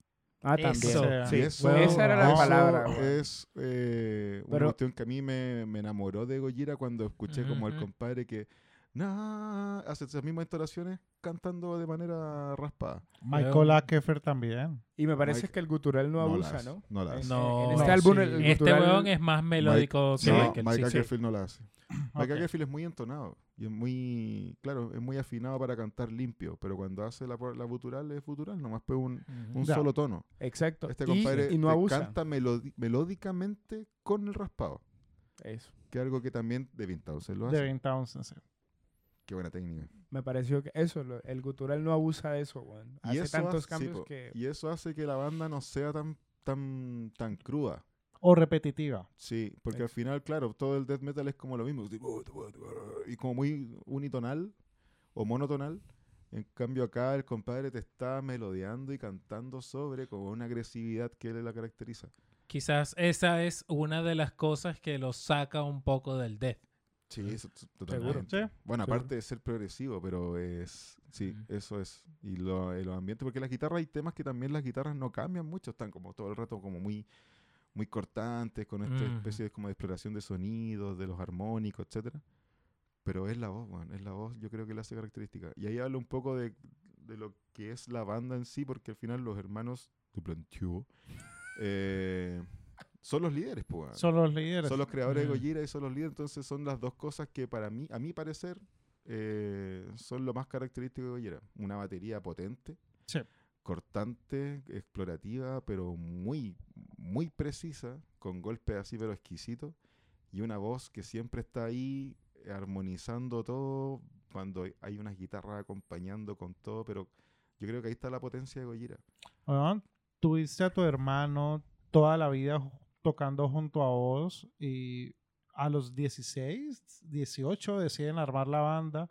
Ah, también. Eso. Sí, eso- esa era la eso palabra. Es eh, una Pero- cuestión que a mí me, me enamoró de Gojira cuando escuché como el compadre que na, hace esas mismas entonaciones cantando de manera raspada. Michael Akefer también. Y me parece Mike- que el gutural no abusa, ¿no? no la hace. No, en este no, álbum sí. el, el Este weón es más melódico que no, Michael. Mike sí, sí. Akerfield no la hace. Mike Ok. Akerfield es muy entonado y es muy, claro, es muy afinado para cantar limpio, pero cuando hace la, la gutural es gutural, nomás pues un, solo tono. Exacto. Este Y- compadre y, no canta melódicamente con el raspado, Eso. que es algo que también Devin Townsend lo hace. Devin Townsend, sí. Qué buena técnica. Me pareció que eso, lo- el gutural no abusa de eso, weón. Y Hace eso tantos hace- sí, cambios po, que... y eso hace que la banda no sea tan tan tan cruda. O repetitiva. Sí, porque al final, claro, todo el death metal es como lo mismo, y como muy unitonal o monotonal. En cambio acá el compadre te está melodiando y cantando sobre con una agresividad que le la caracteriza. Quizás esa es una de las cosas que lo saca un poco del Death. Sí, eso totalmente. Sí. Bueno, Seguro. aparte de ser progresivo, pero es sí, eso es. Y lo, y los ambientes, porque las guitarras hay temas que también las guitarras no cambian mucho, están como todo el rato como muy muy cortantes, con esta especie de, como de exploración de sonidos, de los armónicos, etcétera. Pero es la voz, es la voz, yo creo que le hace característica. Y ahí habla un poco de, de lo que es la banda en sí, porque al final los hermanos Duplantier eh, son los líderes, pues. Son los líderes. Son los creadores de Gojira y son los líderes, entonces son las dos cosas que para mí, a mi parecer, eh, son lo más característico de Gojira. Una batería potente, Sí. Cortante, explorativa, pero muy, muy precisa, con golpes así pero exquisitos, y una voz que siempre está ahí armonizando todo, cuando hay unas guitarras acompañando con todo, pero yo creo que ahí está la potencia de Gojira. Weón, tuviste a tu hermano toda la vida tocando junto a vos y a los 16, 18 deciden armar la banda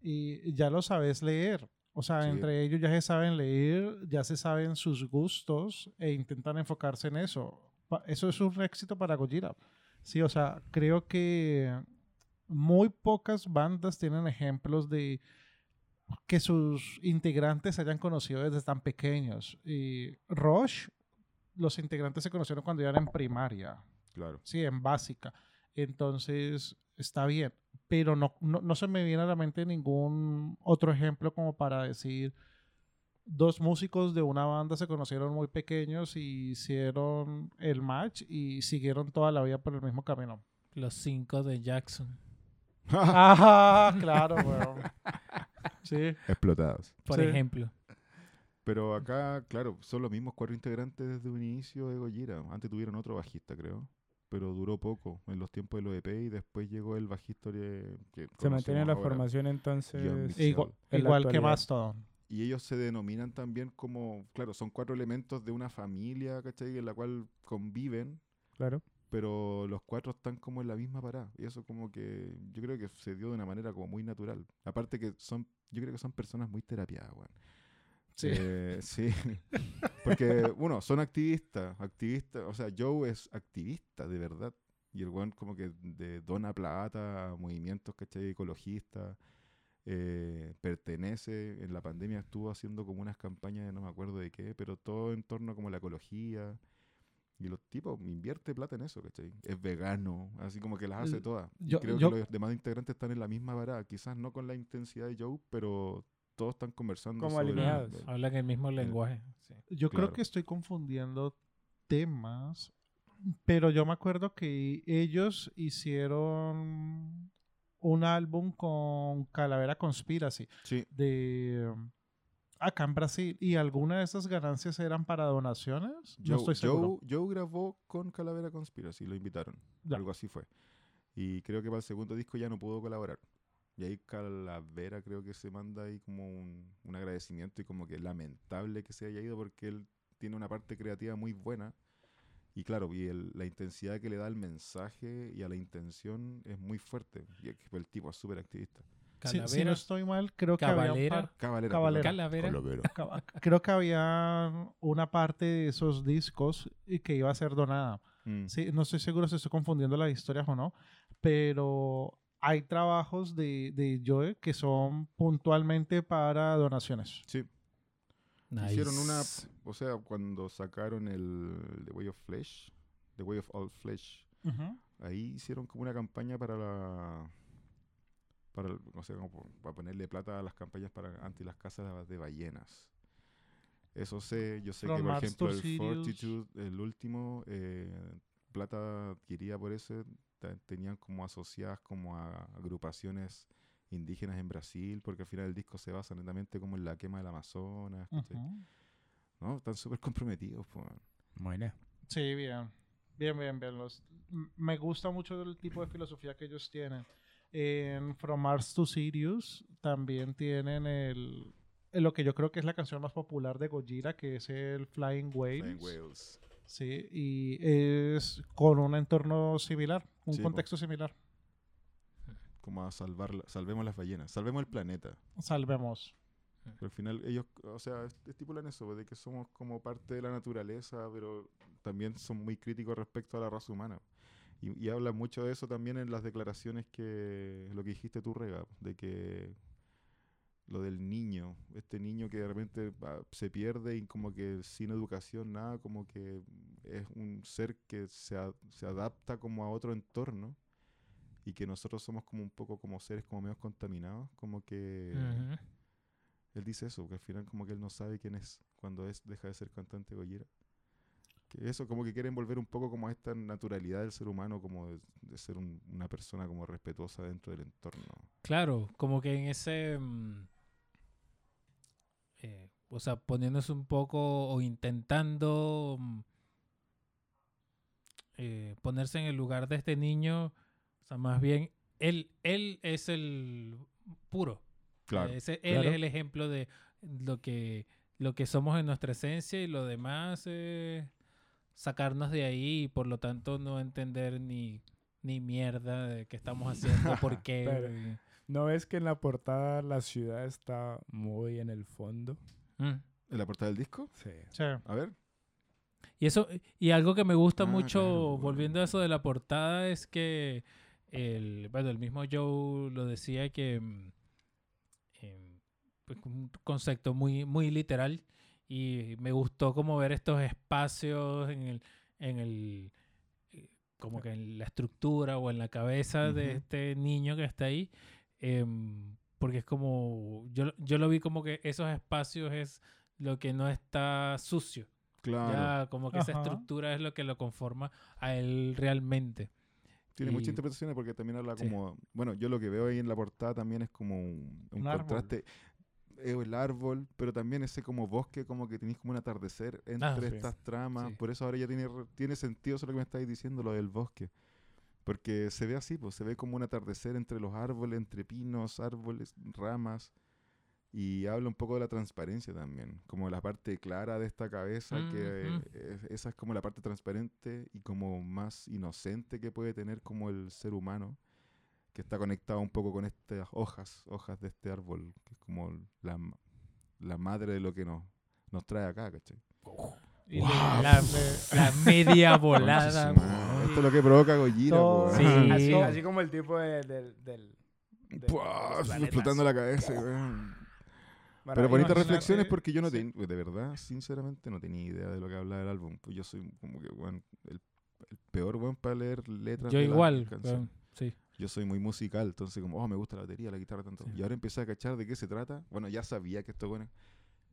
y ya lo sabes leer. O sea, Sí. entre ellos ya se saben leer, ya se saben sus gustos e intentan enfocarse en eso. Eso es un éxito para Gojira. Sí, o sea, creo que muy pocas bandas tienen ejemplos de que sus integrantes se hayan conocido desde tan pequeños. Y Rush, los integrantes se conocieron cuando ya eran en primaria, Claro. sí, en básica. Entonces, está bien. Pero no, no, no se me viene a la mente ningún otro ejemplo como para decir dos músicos de una banda se conocieron muy pequeños y hicieron el match y siguieron toda la vida por el mismo camino. Los cinco de Jackson. Ajá, (laughs) claro, weón. Sí. Explotados. Por Sí. ejemplo. Pero acá, claro, son los mismos cuatro integrantes desde un inicio de Gojira. Antes tuvieron otro bajista, creo. Pero duró poco en los tiempos de los EP y después llegó el bajista que, Se mantiene la ahora. formación entonces. Igual, En igual que. Mastodon. Y ellos se denominan también como, claro, son cuatro elementos de una familia, ¿cachai? En la cual conviven, Claro. pero los cuatro están como en la misma parada. Y eso como que yo creo que se dio de una manera como muy natural. Aparte que son, yo creo que son personas muy terapiadas, weón. Sí. Eh, sí. (laughs) Porque, bueno, son activistas, activistas, o sea, Joe es activista de verdad. Y el weón como que de dona plata a movimientos, ¿cachai? Ecologistas. eh, pertenece, en la pandemia estuvo haciendo como unas campañas de no me acuerdo de qué, pero todo en torno a como la ecología. Y los tipos invierte plata en eso, ¿cachai? Es vegano, así como que las hace todas. Yo- creo yo- que los demás integrantes están en la misma parada, quizás no con la intensidad de Joe, pero todos están conversando. Como sobre- alineados. Hablan el mismo lenguaje. sí. Yo creo que estoy confundiendo temas, pero yo me acuerdo que ellos hicieron un álbum con Calavera Conspiracy Sí, de um, acá en Brasil y alguna de esas ganancias eran para donaciones. No estoy seguro. Joe- Joe grabó con Calavera Conspiracy, lo invitaron. Ya. Algo así fue. Y creo que para el segundo disco ya no pudo colaborar. Y ahí Calavera creo que se manda ahí como un, un agradecimiento y como que lamentable que se haya ido porque él tiene una parte creativa muy buena. Y claro, y el- la intensidad que le da al mensaje y a la intención es muy fuerte. Y es que el tipo es súper activista. Si, si Calavera. no estoy mal, creo que había Cavalera. Cavalera. Calavera. (laughs) Creo que había una parte de esos discos y que iba a ser donada. Mm. Sí, no estoy seguro si estoy confundiendo las historias o no, pero hay trabajos de, de Joe que son puntualmente para donaciones. Sí, Hicieron una, Nice. o sea, cuando sacaron el The Way of Flesh, The Way of All Flesh, ahí hicieron como una campaña para la, para, el- o sea, como para ponerle plata a las campañas para anti las casas de ballenas. Eso sé, yo sé que por Mars ejemplo el. Fortitude, el último, eh, plata adquirida por ese, tenían como asociadas como a agrupaciones indígenas en Brasil, porque al final el disco se basa netamente como en la quema del Amazonas. ¿no? Están súper comprometidos, man. Bueno. Sí, bien. Bien, bien, bien. Los, me gusta mucho el tipo de filosofía que ellos tienen. En From Mars to Sirius también tienen el, el- lo que yo creo que es la canción más popular de Gojira, que es el Flying Whales. Flying Whales. Sí, y es con un entorno similar, un Sí, contexto similar. Como a salvar, salvemos las ballenas, salvemos el planeta. Salvemos. Pero al final ellos, o sea, est- estipulan eso, de que somos como parte de la naturaleza, pero también son muy críticos respecto a la raza humana. Y, y habla mucho de eso también en las declaraciones que, lo que dijiste tú, Rega, de que lo del niño, este niño que de repente va- se pierde y como que sin educación, nada, como que es un ser que se, a- se adapta como a otro entorno y que nosotros somos como un poco como seres como medio contaminados, como que... Él dice eso, que al final como que él no sabe quién es cuando es deja de ser cantante Gojira. Que eso, como que quieren volver un poco como a esta naturalidad del ser humano, como de, de ser un- una persona como respetuosa dentro del entorno. Claro, como que en ese... mm, eh, o sea, poniéndose un poco o intentando mm, eh, ponerse en el lugar de este niño, o sea, más bien, él, él es el puro. Claro. Ese- él Claro. es el ejemplo de lo que, lo que somos en nuestra esencia y lo demás es sacarnos de ahí y por lo tanto no entender ni, ni mierda de qué estamos haciendo, (laughs) por qué. Pero- ¿No ves que en la portada la ciudad está muy en el fondo? Mm. ¿En la portada del disco? Sí. Sí. A ver. Y eso, y algo que me gusta Ah, mucho, claro, volviendo a eso de la portada, es que el, bueno, el mismo Joe lo decía que pues, un concepto muy, muy literal y me gustó como ver estos espacios en el, en el eh, como que en la estructura o en la cabeza de este niño que está ahí. Em, porque es como, yo, yo lo vi como que esos espacios es lo que no está sucio. Claro. Ya como que esa Ajá. estructura es lo que lo conforma a él realmente. Tiene Y- muchas interpretaciones porque también habla Sí. como. Bueno, yo lo que veo ahí en la portada también es como un, un Un árbol. contraste. Es el árbol, pero también ese como bosque, como que tenéis como un atardecer entre Ah, sí. estas tramas. Sí. Por eso ahora ya tiene, tiene sentido eso lo que me estáis diciendo, lo del bosque. Porque se ve así, pues se ve como un atardecer entre los árboles, entre pinos, árboles, ramas. Y habla un poco de la transparencia también, como la parte clara de esta cabeza, que eh, es- esa es como la parte transparente y como más inocente que puede tener como el ser humano, que está conectado un poco con estas hojas, hojas de este árbol, que es como la, la madre de lo que nos, nos trae acá, ¿cachai? Y Wow. le- La, media (laughs) volada. Madre, Esto es lo que provoca Gojira, Sí. Así, así como el tipo de- del... explotando la cabeza, weón. Pero bonitas reflexiones porque yo no sí. tenía, de verdad, sinceramente, no tenía idea de lo que hablaba el álbum. Pues yo soy como que, el, el peor weón para leer letras. Yo de igual. sí. Yo soy muy musical, entonces como, oh, me gusta la batería, la guitarra, tanto. Sí. Y ahora empecé a cachar de qué se trata. Bueno, ya sabía que estos buenos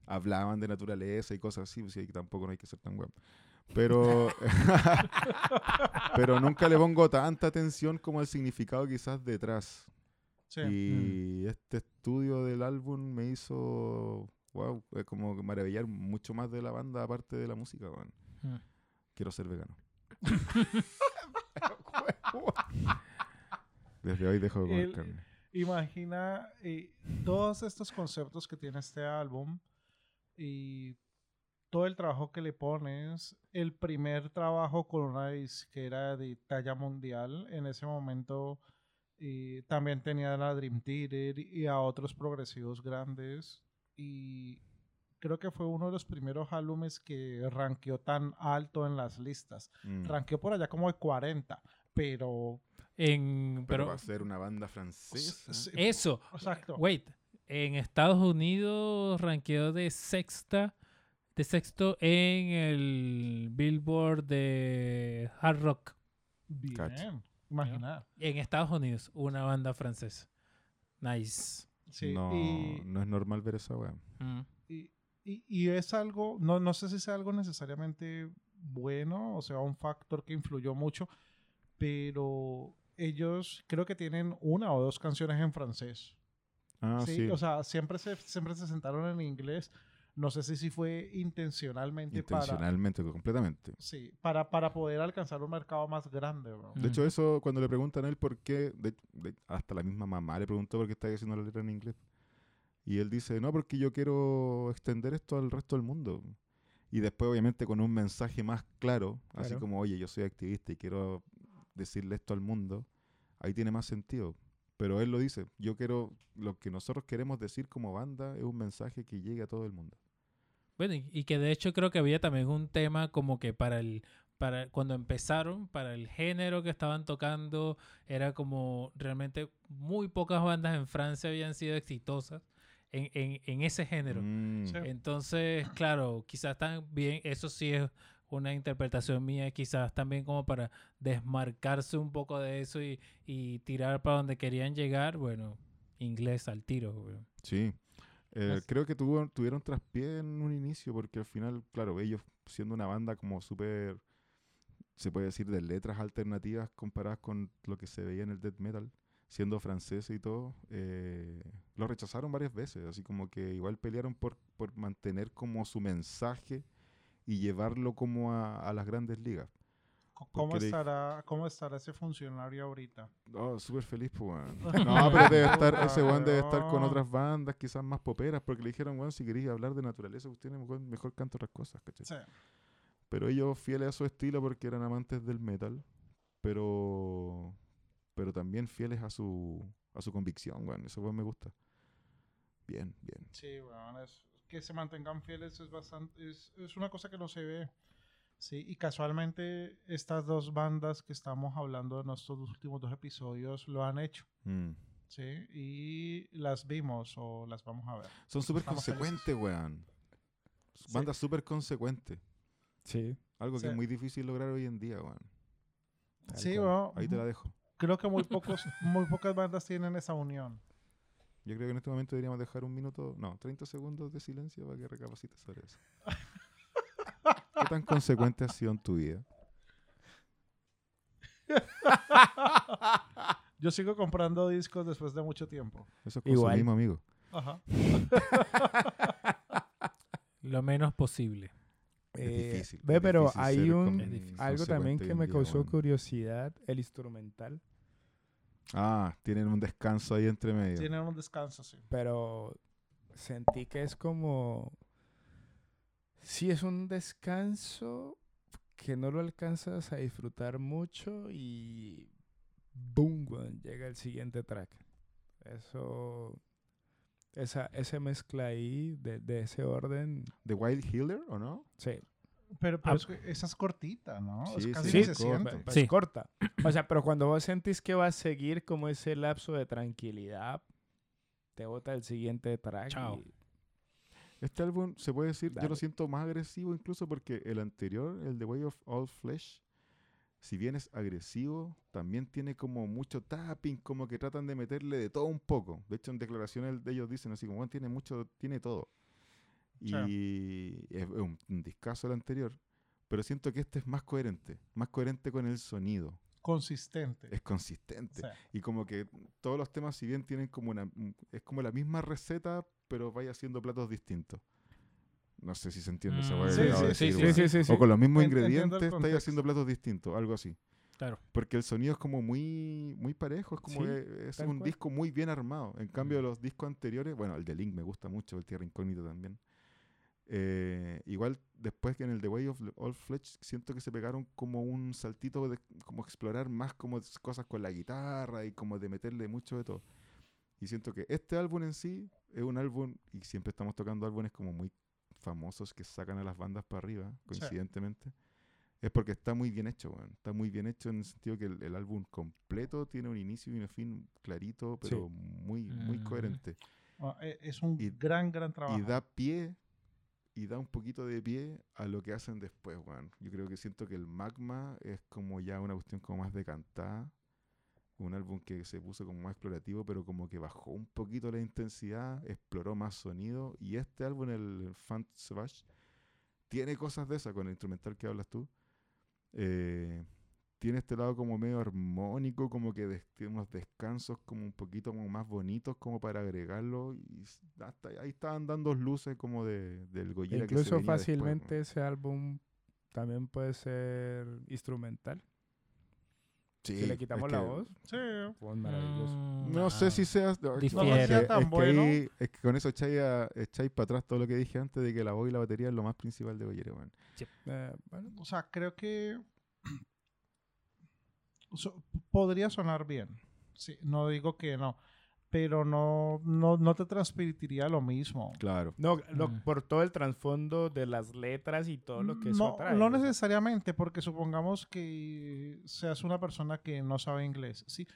hablaban de naturaleza y cosas así, pues que tampoco no hay que ser tan weón. Pero, (laughs) pero nunca le pongo tanta atención como el significado quizás detrás. sí. Y este estudio del álbum me hizo, wow, es como maravillar mucho más de la banda aparte de la música, weón. Mm. Quiero ser vegano. (laughs) Desde hoy dejo de comer El- carne. Imagina eh, todos estos conceptos que tiene este álbum y todo el trabajo que le pones. El primer trabajo con una disquera de talla mundial en ese momento eh, también tenía a la Dream Theater y a otros progresivos grandes y creo que fue uno de los primeros álbumes que ranqueó tan alto en las listas. Mm. Ranqueó por allá como de 40, pero... En, Pero pero va a ser una banda francesa. Sí, eso, Exacto. wait, en Estados Unidos ranqueó de sexta, de sexto en el Billboard de hard rock. Bien. Cacho. Imagina. En Estados Unidos, una banda francesa. Nice. Sí, no, y, no es normal ver esa weá. Mm. y- y- y es algo, no, no sé si sea algo necesariamente bueno, o sea, un factor que influyó mucho, pero ellos creo que tienen una o dos canciones en francés. Ah, sí, sí. O sea, siempre se, siempre se sentaron en inglés. No sé si, si fue intencionalmente, para... Intencionalmente, completamente. Sí, para, para poder alcanzar un mercado más grande, bro. De hecho, Mm. eso cuando le preguntan a él por qué, de- de- hasta la misma mamá le preguntó por qué está haciendo la letra en inglés. Y él dice, no, porque yo quiero extender esto al resto del mundo. Y después, obviamente, con un mensaje más claro, así como, oye, yo soy activista y quiero decirle esto al mundo, ahí tiene más sentido. Pero él lo dice, yo quiero, lo que nosotros queremos decir como banda es un mensaje que llegue a todo el mundo. Bueno, y, que de hecho creo que había también un tema como que para el para cuando empezaron, para el género que estaban tocando, era como realmente muy pocas bandas en Francia habían sido exitosas en, en, en ese género. Mm, Sí. Entonces, claro, quizás también, eso sí es una interpretación mía, quizás también como para desmarcarse un poco de eso y, y tirar para donde querían llegar, bueno, inglés al tiro. Sí. Eh, creo que tuvo, tuvieron traspié en un inicio porque al final, claro, ellos siendo una banda como súper, se puede decir, de letras alternativas comparadas con lo que se veía en el death metal, siendo francés y todo, eh, lo rechazaron varias veces, así como que igual pelearon por, por mantener como su mensaje y llevarlo como a, a las grandes ligas. ¿Cómo le- estará, ¿Cómo estará ese funcionario ahorita? Oh, súper feliz, pues, weón. (laughs) No, pero debe estar, ese weón debe estar con otras bandas, quizás más poperas, porque le dijeron, weón, si queréis hablar de naturaleza, usted mejor, mejor canta otras cosas, ¿cachai? Sí. Pero ellos fieles a su estilo porque eran amantes del metal, pero pero también fieles a su a su convicción, weón. Eso weón me gusta. Bien, bien. Sí, weón, es- que se mantengan fieles es bastante, es, es una cosa que no se ve. Sí, y casualmente estas dos bandas que estamos hablando en dos últimos dos episodios lo han hecho. Mm, Sí, y las vimos o las vamos a ver. Son súper consecuentes, weón. Bandas súper consecuentes. Sí. Algo que Sí. es muy difícil lograr hoy en día, weón. Sí, bueno, Ahí te la dejo. creo que muy, pocos, muy pocas bandas tienen esa unión. Yo creo que en este momento deberíamos dejar un minuto, no, 30 segundos de silencio para que recapacites sobre eso. (laughs) ¿Qué tan consecuente ha sido en tu vida? Yo sigo comprando discos después de mucho tiempo. Eso es Igual. consumismo, amigo. Ajá. (laughs) Lo menos posible. Es Eh, difícil. Ve, pero difícil hay un algo también que me causó curiosidad, el instrumental, Ah, tienen un descanso ahí entre medio. Tienen un descanso, sí. pero sentí que es como sí es un descanso que no lo alcanzas a disfrutar mucho y boom, llega el siguiente track. Eso esa esa mezcla ahí de, de ese orden, ¿The Wild Healer o no? sí, Pero, pero Ah. es que esa es cortita, ¿no? Es Sí, casi sí, se corta. siente. Sí. corta. O sea, pero cuando vos sentís que va a seguir como ese lapso de tranquilidad, te bota el siguiente track. Chao. y- Este álbum, se puede decir, yo lo siento más agresivo incluso porque el anterior, el The Way of All Flesh, si bien es agresivo, también tiene como mucho tapping, como que tratan de meterle de todo un poco. De hecho, en declaraciones de ellos dicen así como, "Bueno, tiene mucho, tiene todo. Sí. Y es un, un discazo el anterior, pero siento que este es más coherente, más coherente con el sonido. Consistente. Es consistente. Sí. Y como que todos los temas, si bien tienen como una. Es como la misma receta, pero vaya haciendo platos distintos. No sé si se entiende esa Mm, que sí, sí, de sí, decir, sí, weón. sí, sí, sí. O con los mismos ingredientes estáis haciendo platos distintos, algo así. Claro. Porque el sonido es como muy, muy parejo, es como es tal un cual. disco muy bien armado. En cambio, Mm. los discos anteriores, bueno, el de Link me gusta mucho, el Tierra Incógnita también. Eh, igual después que en el The Way of All Flesh siento que se pegaron como un saltito de como explorar más como cosas con la guitarra y como de meterle mucho de todo. Y siento que este álbum en sí es un álbum, y siempre estamos tocando álbumes como muy famosos que sacan a las bandas para arriba, coincidentemente. Es porque está muy bien hecho. Está muy bien hecho en el sentido que el, el álbum completo tiene un inicio y un fin clarito, Sí. pero muy, muy Ujú. coherente. Ah, e- es un Y- gran, gran trabajo. Y da pie, y da un poquito de pie a lo que hacen después, weón. Yo creo que siento que el Magma es como ya una cuestión como más decantada. Un álbum que se puso como más explorativo, pero como que bajó un poquito la intensidad, exploró más sonido. Y este álbum, el Fant Savage, tiene cosas de esas con el instrumental que hablas tú. Eh, tiene este lado como medio armónico, como que des- tiene unos descansos como un poquito como más bonitos como para agregarlo. Y hasta ahí estaban dando luces como de, del Gojira que se Incluso venía después, fácilmente ese álbum también puede ser instrumental. Sí, si le quitamos es la que voz, Sí. pues maravilloso. Mm, No sé si sea... no, No tan es que bueno. ahí- es que con eso echáis, a- echáis para atrás todo lo que dije antes de que la voz y la batería es lo más principal de weón. Eh, bueno, O sea, creo que so- podría sonar bien. Sí, no digo que no. Pero no, no, no te transmitiría lo mismo. Claro. no, lo- Mm. por todo el trasfondo de las letras y todo lo que eso no, trae. no necesariamente, porque supongamos que seas una persona que no sabe inglés. Sí,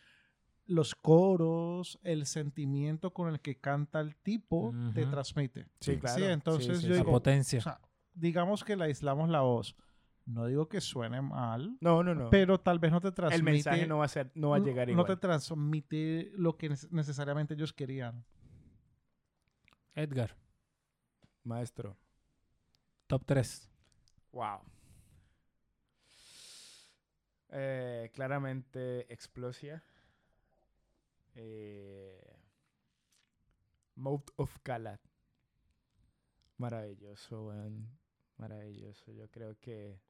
los coros, el sentimiento con el que canta el tipo, te Ujú. transmite. Sí, Sí. claro. Sí, entonces yo La digo, potencia. o sea, digamos que le aislamos la voz. No digo que suene mal, no, no, no. pero tal vez no te transmite. el mensaje no va a ser, no va a llegar no igual. te transmite lo que neces- necesariamente ellos querían. Edgar, Maestro. top 3. Wow. Eh, claramente Explosia. Eh, Mode of Galat. Maravilloso, weón. Maravilloso. Yo creo que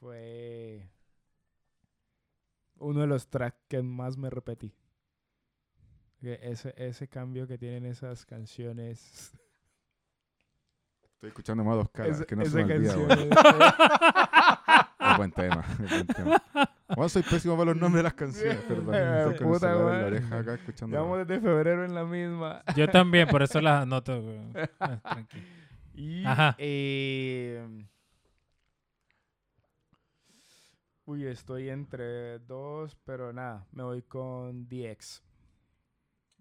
fue uno de los tracks que más me repetí. Ese, ese cambio que tienen esas canciones. (laughs) Estoy escuchando más dos caras, esa- que no se me olvida, es- (laughs) (laughs) Es buen tema, es buen tema. Bueno, soy pésimo para los nombres de las canciones, perdón. Eh, puta la oreja acá escuchando. Llevamos desde febrero en la misma. Yo también, por eso las anoto. Ah, tranquilo. Y, Ajá. eh, uy, estoy entre dos, pero nada, me voy con DX.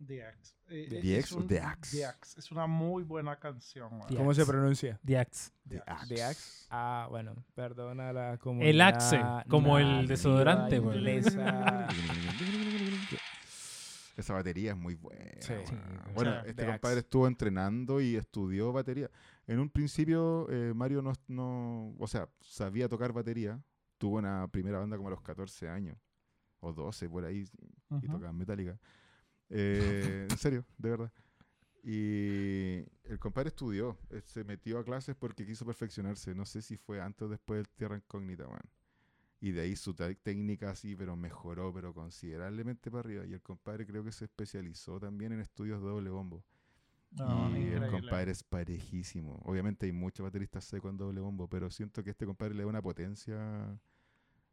The Axe. Eh, Axe o un- The Axe? The Axe. Es una muy buena canción. ¿Cómo se pronuncia? The Axe. The Axe. The Axe. Ah, bueno, perdona la comunidad. El Axe, como el desodorante, güey. (laughs) Esa batería es muy buena. Sí. bueno, o sea, este compadre Axe. estuvo entrenando y estudió batería. En un principio, eh, Mario no, no, o sea, sabía tocar batería. Tuvo una primera banda como a los 14 años, o 12 por ahí, y tocaba en Metallica. Eh, en serio, de verdad. Y el compadre estudió, eh, se metió a clases porque quiso perfeccionarse. No sé si fue antes o después del Tierra Incógnita, man. Y de ahí su técnica así, pero mejoró, pero considerablemente para arriba. Y el compadre creo que se especializó también en estudios de doble bombo. No, y el compadre es parejísimo. Obviamente hay muchos bateristas secos en doble bombo, pero siento que este compadre le da una potencia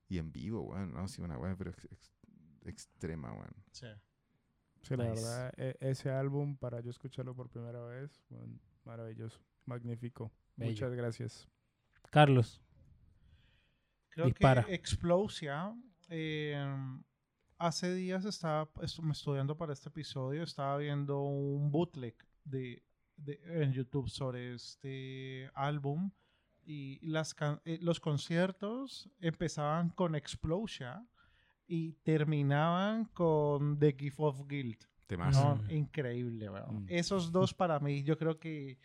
y en vivo, weón. No, sí, una weón, pero ex- ex- extrema, weón. Sí. Sí, la Nice. verdad, e- ese álbum, para yo escucharlo por primera vez, bueno, maravilloso, magnífico. Bello. Muchas gracias. Carlos. Creo Dispara. que Explosia, eh, hace días estaba estu- estudiando para este episodio, estaba viendo un bootleg de, de- en YouTube sobre este álbum y las eh, los conciertos empezaban con Explosia y terminaban con The Gift of Guilt. Temazo. No, increíble, weón. Mm. Esos dos para mí, yo creo que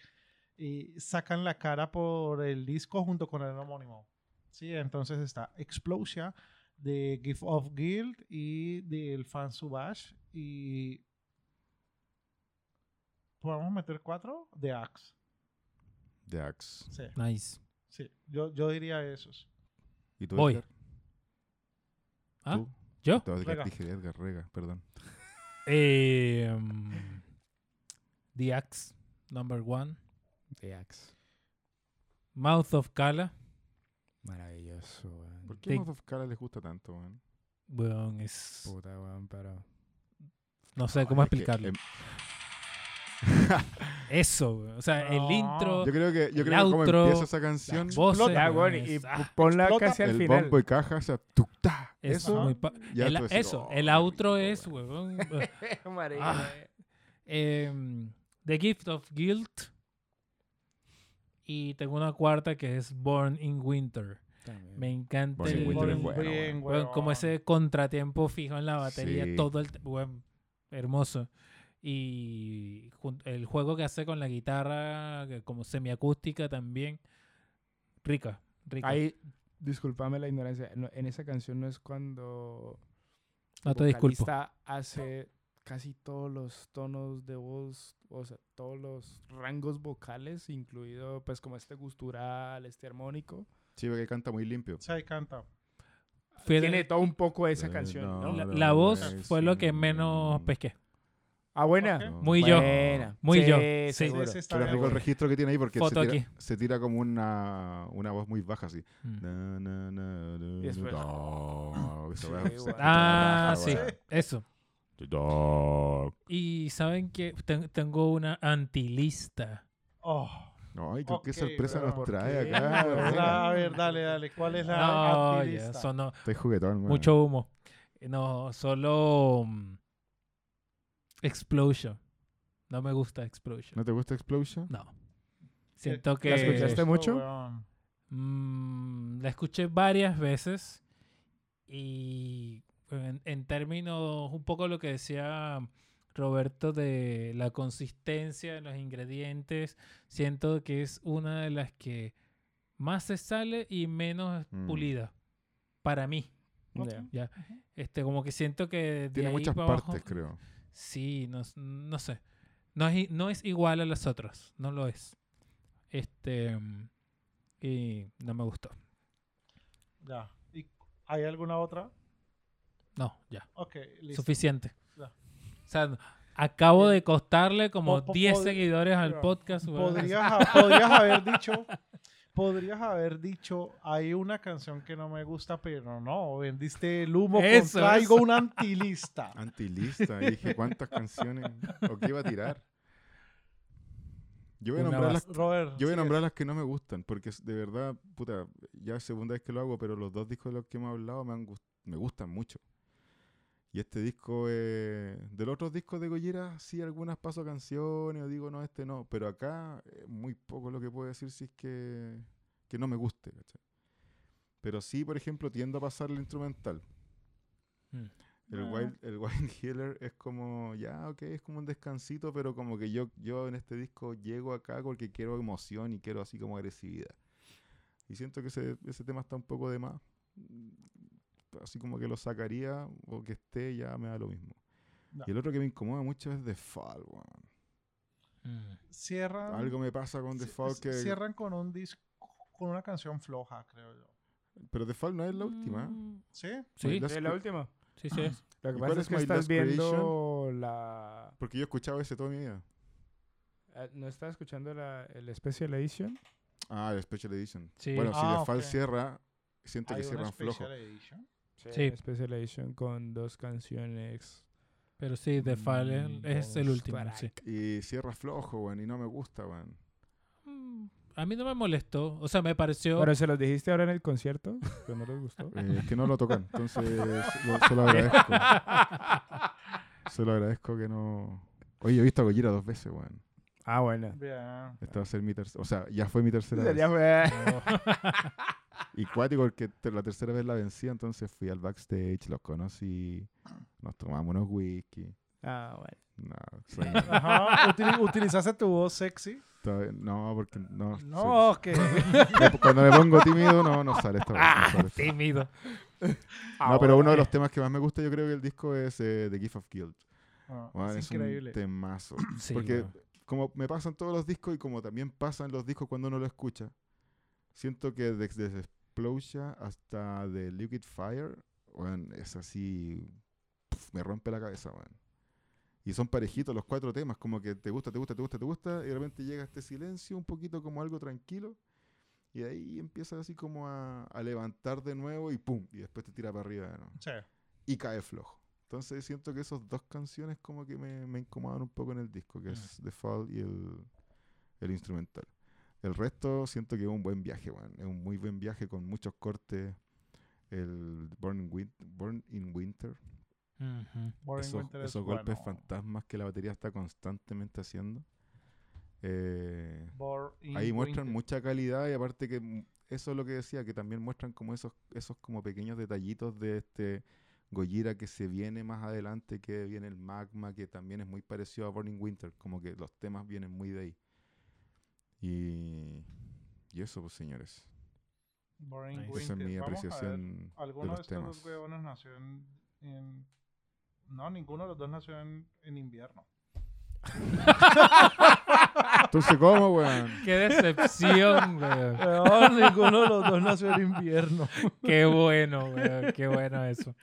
eh, sacan la cara por el disco junto con el homónimo. Sí, entonces está Explosia, de Gift of Guild y del Fan Subash. Y. ¿Podemos meter cuatro? De Axe. The Axe. Sí, Nice. sí. Yo, yo diría esos. ¿Y tú, Voy. Edgar? ¿Ah? ¿Tú? ¿Yo? Te Rega. dije Edgar, Rega, perdón. Eh, um, The Axe, number one. The Axe. Mouth of Kala. Maravilloso, weón. ¿Por qué Te- Mouth of Kala les gusta tanto, weón? Weón, es. Puta, weón, pero... No sé cómo explicarlo. Eso. O sea, el intro, yo creo que, yo El creo que como outro, empieza esa canción, las voces. Ya, y ah, ponla explota. casi al el final. bombo y caja, o sea, tucta, es eso. muy pa- ya el- tú decís, eso, "Oh, el outro es, weón". weón. (laughs) Marica, Ah. em, The Gift of Guilt. Y tengo una cuarta que es Born in Winter. también. Me encanta Born in el- Winter es Muy bueno, bien, weón, como ese contratiempo fijo en la batería, Sí. todo el... te- weón, hermoso. Y el juego que hace con la guitarra, como semiacústica también. Rica, rica. Ahí, discúlpame la ignorancia, no- en esa canción no es cuando no te disculpo. hace casi todos los tonos de voz, o sea, todos los rangos vocales, incluido pues como este gustural, este armónico. Sí, porque canta muy limpio. Sí, canta. Fue- Tiene todo un poco esa Eh, canción, no, ¿no? la, la voz fue lo que menos pesqué. Ah, buena. Muy yo. Buena. Muy Sí, yo. Sí. seguro. Sí, sí, está Pero bien. rico el registro que tiene ahí porque se tira, aquí. se tira como una, una voz muy baja así. Mm. Na, na, na, na, Y después- no, esa Sí, weá se bueno. escucha Ah, sí, weá. eso. Dog. Y saben que ten- tengo una antilista. Oh. Ay, qué, qué Ok, sorpresa nos ¿Por trae qué? acá. A ver, venga. a ver, dale, dale. ¿Cuál es la No, ya, antilista? sonó Estoy juguetón, mucho humo. No, solo mm, Explosion. No me gusta Explosion. ¿No te gusta Explosion? No. Siento que ¿La escuchaste mucho? Mm, la escuché varias veces y en, en términos un poco lo que decía Roberto de la consistencia de los ingredientes, siento que es una de las que más se sale y menos Mm. pulida para mí. Ya, este como que siento que de Tiene ahí muchas para partes, abajo- creo. Sí, no, no sé. No es, no es igual a las otras, no lo es. Este y no me gustó. Ya. ¿Y ¿Hay alguna otra? No, ya. Ok, listo. Suficiente. Ya. O sea, acabo de costarle como Po- po- 10 pod- seguidores al podcast. podrías haber dicho, podrías haber dicho, hay una canción que no me gusta, pero no, vendiste el humo, con Eso, traigo eso. una antilista. (laughs) Antilista. Y dije, ¿cuántas canciones? ¿O qué iba a tirar? Yo voy a nombrar las Robert, Yo voy a sí, nombrar las que no me gustan, porque de verdad, puta, ya es segunda vez que lo hago, pero los dos discos de los que hemos hablado me, han gust- me gustan mucho. Y este disco, eh, de los otros discos de Gojira, sí algunas paso canciones o digo, no, este no. Pero acá, eh, muy poco lo que puedo decir si es que, que no me guste, ¿cachai? Pero sí, por ejemplo, tiendo a pasar el instrumental. Mm. El, Ah. Wild, el Wild (laughs) Healer es como, ya, ok, es como un descansito, pero como que yo, yo en este disco llego acá porque quiero emoción y quiero así como agresividad. Y siento que ese, ese tema está un poco de más. Así como que lo sacaría o que esté, ya me da lo mismo. No. Y el otro que me incomoda mucho es The Fall, weón. Mm. Cierran, Algo me pasa con The Fall que... cierran con un disco, con una canción floja, creo yo. Pero The Fall no es la última. ¿eh? Mm, ¿Sí? Sí, Last ¿Es la última? sí, sí es. Lo ¿Y que pasa es es que My estás Last viendo la... Porque yo he escuchado ese toda mi vida. eh, ¿No estás escuchando la, el Special Edition? Ah, el Special Edition. Sí. Bueno, si Ah, The Fall ok. cierra, siento que cierran flojo. special edition. Sí. Special Edition con dos canciones. Pero sí, The es, Mm, es el último, sí. Y cierra flojo, weón, y no me gusta, weón. Mm, A mí no me molestó. O sea, me pareció... Pero se los dijiste ahora en el concierto, que no les gustó. Eh, es que no lo tocan, entonces lo- se lo agradezco. (laughs) Se lo agradezco que no... Oye, he visto a Gojira dos veces, weón. Ah, bueno. Bien. Esta va a ser mi tercera... O sea, ya fue mi tercera Ya fue. Y cuático porque la tercera vez la vencí, entonces fui al backstage, los conocí, nos tomamos unos whisky. Ah, bueno. No, (laughs) Ajá. ¿Utilizaste tu voz sexy? no, porque no... No, que... (laughs) me- cuando me pongo tímido no, no sale esta no sale esta vez. Tímido. (laughs) No, pero uno de los temas que más me gusta yo creo que el disco es eh, The Gift of Guilt. Ah, Weón, es es increíble. un temazo. (clears throat) Sí, Porque como me pasan todos los discos y como también pasan los discos cuando uno lo escucha, siento que desde Explosion hasta The Liquid Fire, weón, es así, pf, me rompe la cabeza, weón. Y son parejitos los cuatro temas, como que te gusta, te gusta, te gusta, te gusta, y de repente llega este silencio, un poquito como algo tranquilo, y de ahí empieza así como a, a levantar de nuevo y pum, y después te tira para arriba nuevo Sí. y cae flojo. Entonces siento que esas dos canciones como que me, me incomodan un poco en el disco, que es The Fall y el, el instrumental. El resto siento que es un buen viaje, weón. Es un muy buen viaje con muchos cortes. El Born in, Win- Born in Winter. Esos Winter es esos golpes bueno. fantasmas que la batería está constantemente haciendo. Eh, ahí muestran Winter. mucha calidad y aparte que mm, eso es lo que decía, que también muestran como esos, esos como pequeños detallitos de este Gojira que se viene más adelante, que viene el magma, que también es muy parecido a Burning Winter, como que los temas vienen muy de ahí. Y, y eso pues señores, Boring esa es mi Vamos a ver, apreciación de ¿Alguno de los estos temas. dos huevones nació en, en- No, ninguno de los dos nació en, en invierno. (laughs) Entonces, ¿cómo, weón? Qué decepción, weón. No, ninguno de los dos nació en invierno. Qué bueno, weón. Qué bueno eso.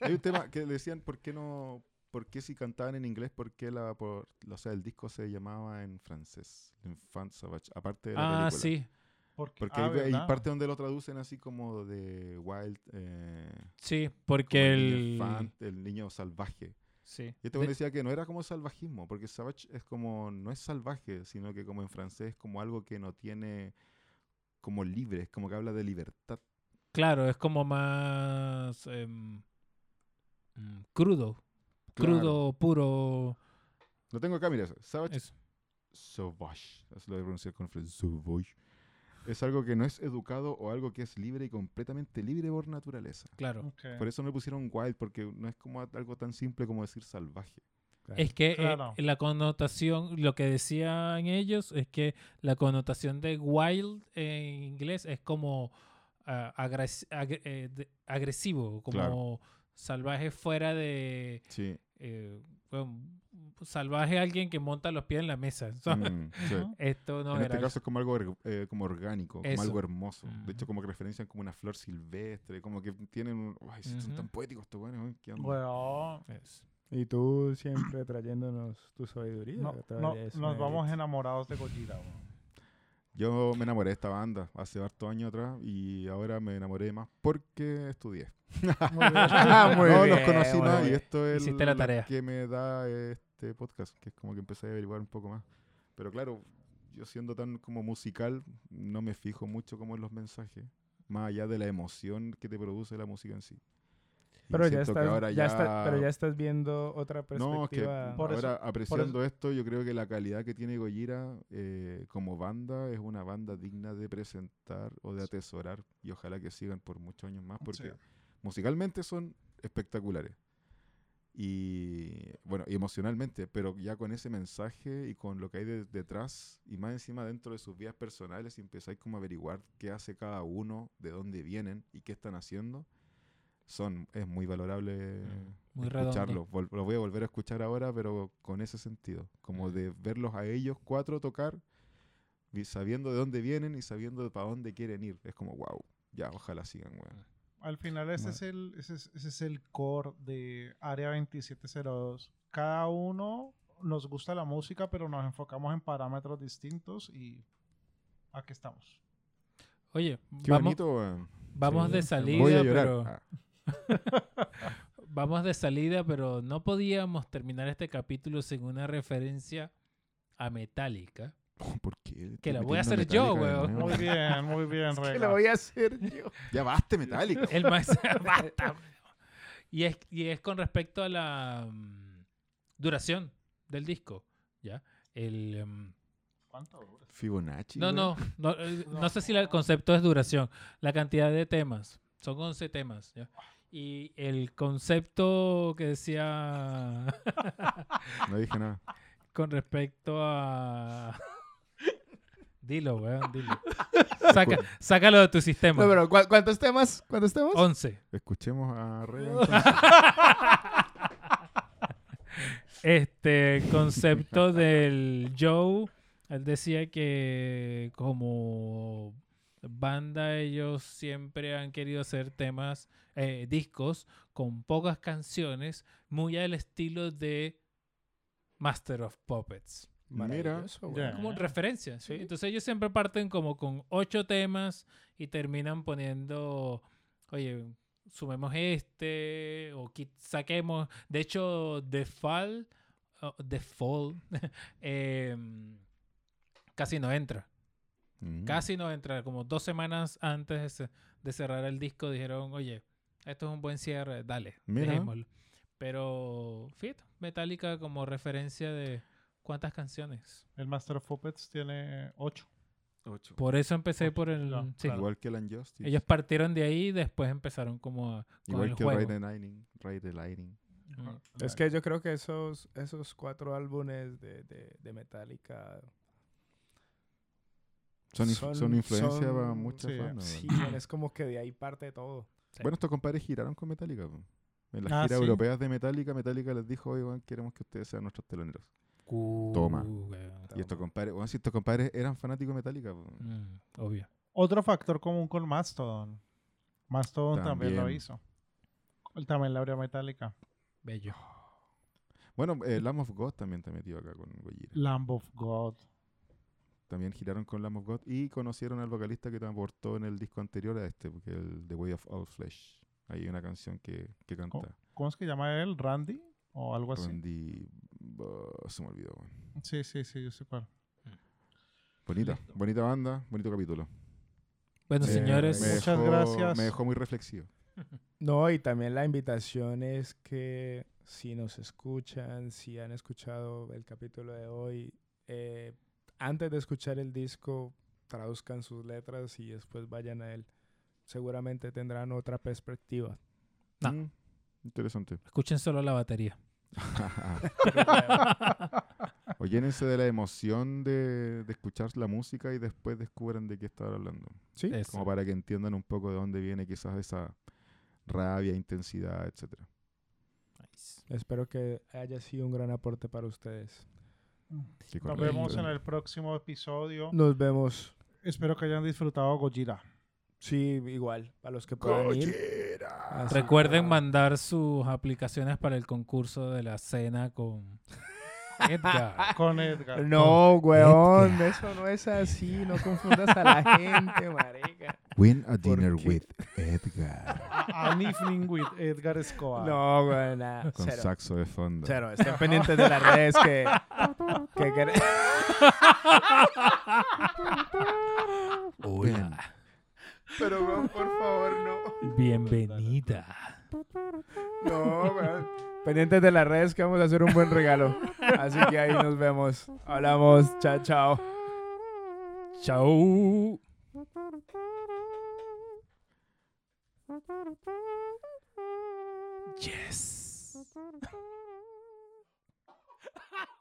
Hay un tema que decían, ¿por qué no, por qué si cantaban en inglés, por qué la, por, o sea, el disco se llamaba en francés, L'Enfant Sauvage, aparte de la Ah, película? sí. Porque, Porque ah, hay, hay ¿verdad? parte donde lo traducen así como de Wild, eh, Sí, porque el, niño el... infant, el niño salvaje. Sí. Y este De- decía que no era como salvajismo, porque savage es como, no es salvaje, sino que como en francés es como algo que no tiene, como libre, es como que habla de libertad. Claro, es como más em, mm, crudo. Claro. Crudo, puro. Lo tengo acá, mira, savage Eso. sauvage, lo de pronunciar con sauvage. Es algo que no es educado o algo que es libre y completamente libre por naturaleza. Claro. Por eso le pusieron wild, porque no es como algo tan simple como decir salvaje. Es que eh, la connotación, lo que decían ellos es que la connotación de wild en inglés es como ah, agres- ag- eh, agresivo, como Claro. salvaje fuera de... Sí. Eh, bueno, salvaje alguien que monta los pies en la mesa. Mm, sí. Esto no en era este caso es como algo eh, como orgánico, como algo hermoso. De hecho, Ujú. como que referencian como una flor silvestre, como que tienen... un- Ay, sí, son Ujú. tan poéticos estos buenos. ¿eh? ¿Qué onda? Bueno, Es- Y tú siempre trayéndonos tu sabiduría. no- no- nos vamos enamorados de Gojira. Yo me enamoré de esta banda hace hartos años atrás y ahora me enamoré más porque estudié. Muy bien. (laughs) Muy no los conocí más y esto es Hiciste la lo tarea. que me da este podcast, que es como que empecé a averiguar un poco más. Pero claro, yo siendo tan como musical, no me fijo mucho como en los mensajes, más allá de la emoción que te produce la música en sí. Pero ya que estás, ahora ya está- pero ya estás viendo otra No, que perspectiva. Por eso- ahora apreciando esto, yo creo que la calidad que tiene Gojira eh, como banda es una banda digna de presentar o de atesorar y ojalá que sigan por muchos años más porque Sí. musicalmente son espectaculares. Y bueno, y emocionalmente, pero ya con ese mensaje y con lo que hay de- detrás y más encima dentro de sus vidas personales y empezáis como a averiguar qué hace cada uno, de dónde vienen y qué están haciendo, son es muy valorable Muy redondo. escucharlo. Vol- lo voy a volver a escuchar ahora, pero con ese sentido, como de verlos a ellos cuatro tocar, sabiendo de dónde vienen y sabiendo para dónde quieren ir. Es como, wow, ya, ojalá sigan, weón. Al final ese es, el, ese, es, ese es el core de Área 2702. Cada uno nos gusta la música, pero nos enfocamos en parámetros distintos y aquí estamos. Oye, Qué vamos, bonito, vamos Sí, de salida, Voy a llorar. pero Ah, (laughs) vamos de salida, pero no podíamos terminar este capítulo sin una referencia a Metallica. (laughs) ¿Por qué? Que la (laughs) voy a hacer yo, weón. Muy bien, muy bien, ¿Qué Rega. lo voy a hacer yo? Ya basta, Metallica. El más basta. Y es, y es con respecto a la mm, duración del disco, ¿ya? El mm, ¿Cuánto dura? Fibonacci. no, weón. no, no, eh, no sé si la- el concepto es duración, la cantidad de temas, son 11 temas, ¿ya? Y el concepto que decía (laughs) No dije nada. con respecto a (laughs) Dilo, weón, dilo. (laughs) Saca, sácalo de tu sistema. No, pero ¿cu- ¿cuántos temas? ¿Cuántos temas? 11. Escuchemos a Rey. Este concepto del Joe, él decía que como banda ellos siempre han querido hacer temas, eh, discos con pocas canciones, muy al estilo de Master of Puppets. Güey. Ya. Como referencia, ¿sí? Sí. Entonces ellos siempre parten como con ocho temas y terminan poniendo, oye, sumemos este o saquemos. De hecho, The Fall, oh, The Fall, (laughs) em, casi no entra. Mm. Casi no entra. Como dos semanas antes de, ce- de cerrar el disco dijeron, oye, esto es un buen cierre, dale, Mira. dejémoslo. Pero, fíjate, Metallica como referencia de cuántas canciones. El Master of Puppets tiene 8. Ocho. Por eso empecé Ocho, por el... ya, sí. claro. Igual que el Unjustice. Ellos partieron de ahí y después empezaron como a, con Igual el que juego. Ride the Lightning. The Lightning. Mm. Es que yo creo que esos, esos cuatro álbumes de, de, de Metallica Son, inf- son, influencia para muchas sí, bandas. Sí, es como que de ahí parte todo. Sí. Bueno, estos compadres giraron con Metallica. po. En las Ah, giras sí. europeas de Metallica, Metallica les dijo, oigan, queremos que ustedes sean nuestros teloneros. Toma. Y estos compadres, bueno, si estos compadres eran fanáticos de Metallica. Mm, obvio. Otro factor común con Mastodon. Mastodon también, lo hizo. Él también la abrió Metallica. Bello. Bueno, eh, Lamb of God también está metido acá con Gojira. Lamb of God. También giraron con Lamb of God y conocieron al vocalista que te aportó en el disco anterior a este, porque el The Way of All Flesh. Hay una canción que, que canta. ¿Cómo es que llama él? ¿Randy? O algo así. Randy... se me olvidó. Sí, sí, sí, yo sé cuál. Bonita, bonita banda, bonito capítulo. Bueno, Eh, señores, Muchas dejó- gracias. Me dejó muy reflexivo. (laughs) No, y también la invitación es que si nos escuchan, si han escuchado el capítulo de hoy, eh, antes de escuchar el disco, traduzcan sus letras y después vayan a él. Seguramente tendrán otra perspectiva. No. Mm, interesante. escuchen solo la batería. (laughs) o llénense de la emoción de, de escuchar la música y después descubran de qué estaban hablando. Sí, Eso. Como para que entiendan un poco de dónde viene quizás esa rabia, intensidad, etcétera. Nice. espero que haya sido un gran aporte para ustedes. Nos vemos en el próximo episodio. Nos vemos. Espero que hayan disfrutado Gojira. Sí, igual, para los que puedan ir. Así- Recuerden mandar sus aplicaciones para el concurso de la cena con (laughs) Edgar. Con Edgar. No, weón, eso no es así. No confundas a la gente, marica. Win a dinner with Edgar. (laughs) A- An Evening with Edgar Escobar. No, weón, nada. Con Cero. saxo de fondo. Cero, estén pendientes de las redes que... que quere- Hola. Pero, weón, por favor, no. Bienvenida. No, weón. Pendientes de las redes que vamos a hacer un buen regalo. Así que ahí nos vemos. Hablamos. Chao, chao. Chao. Yes. (laughs)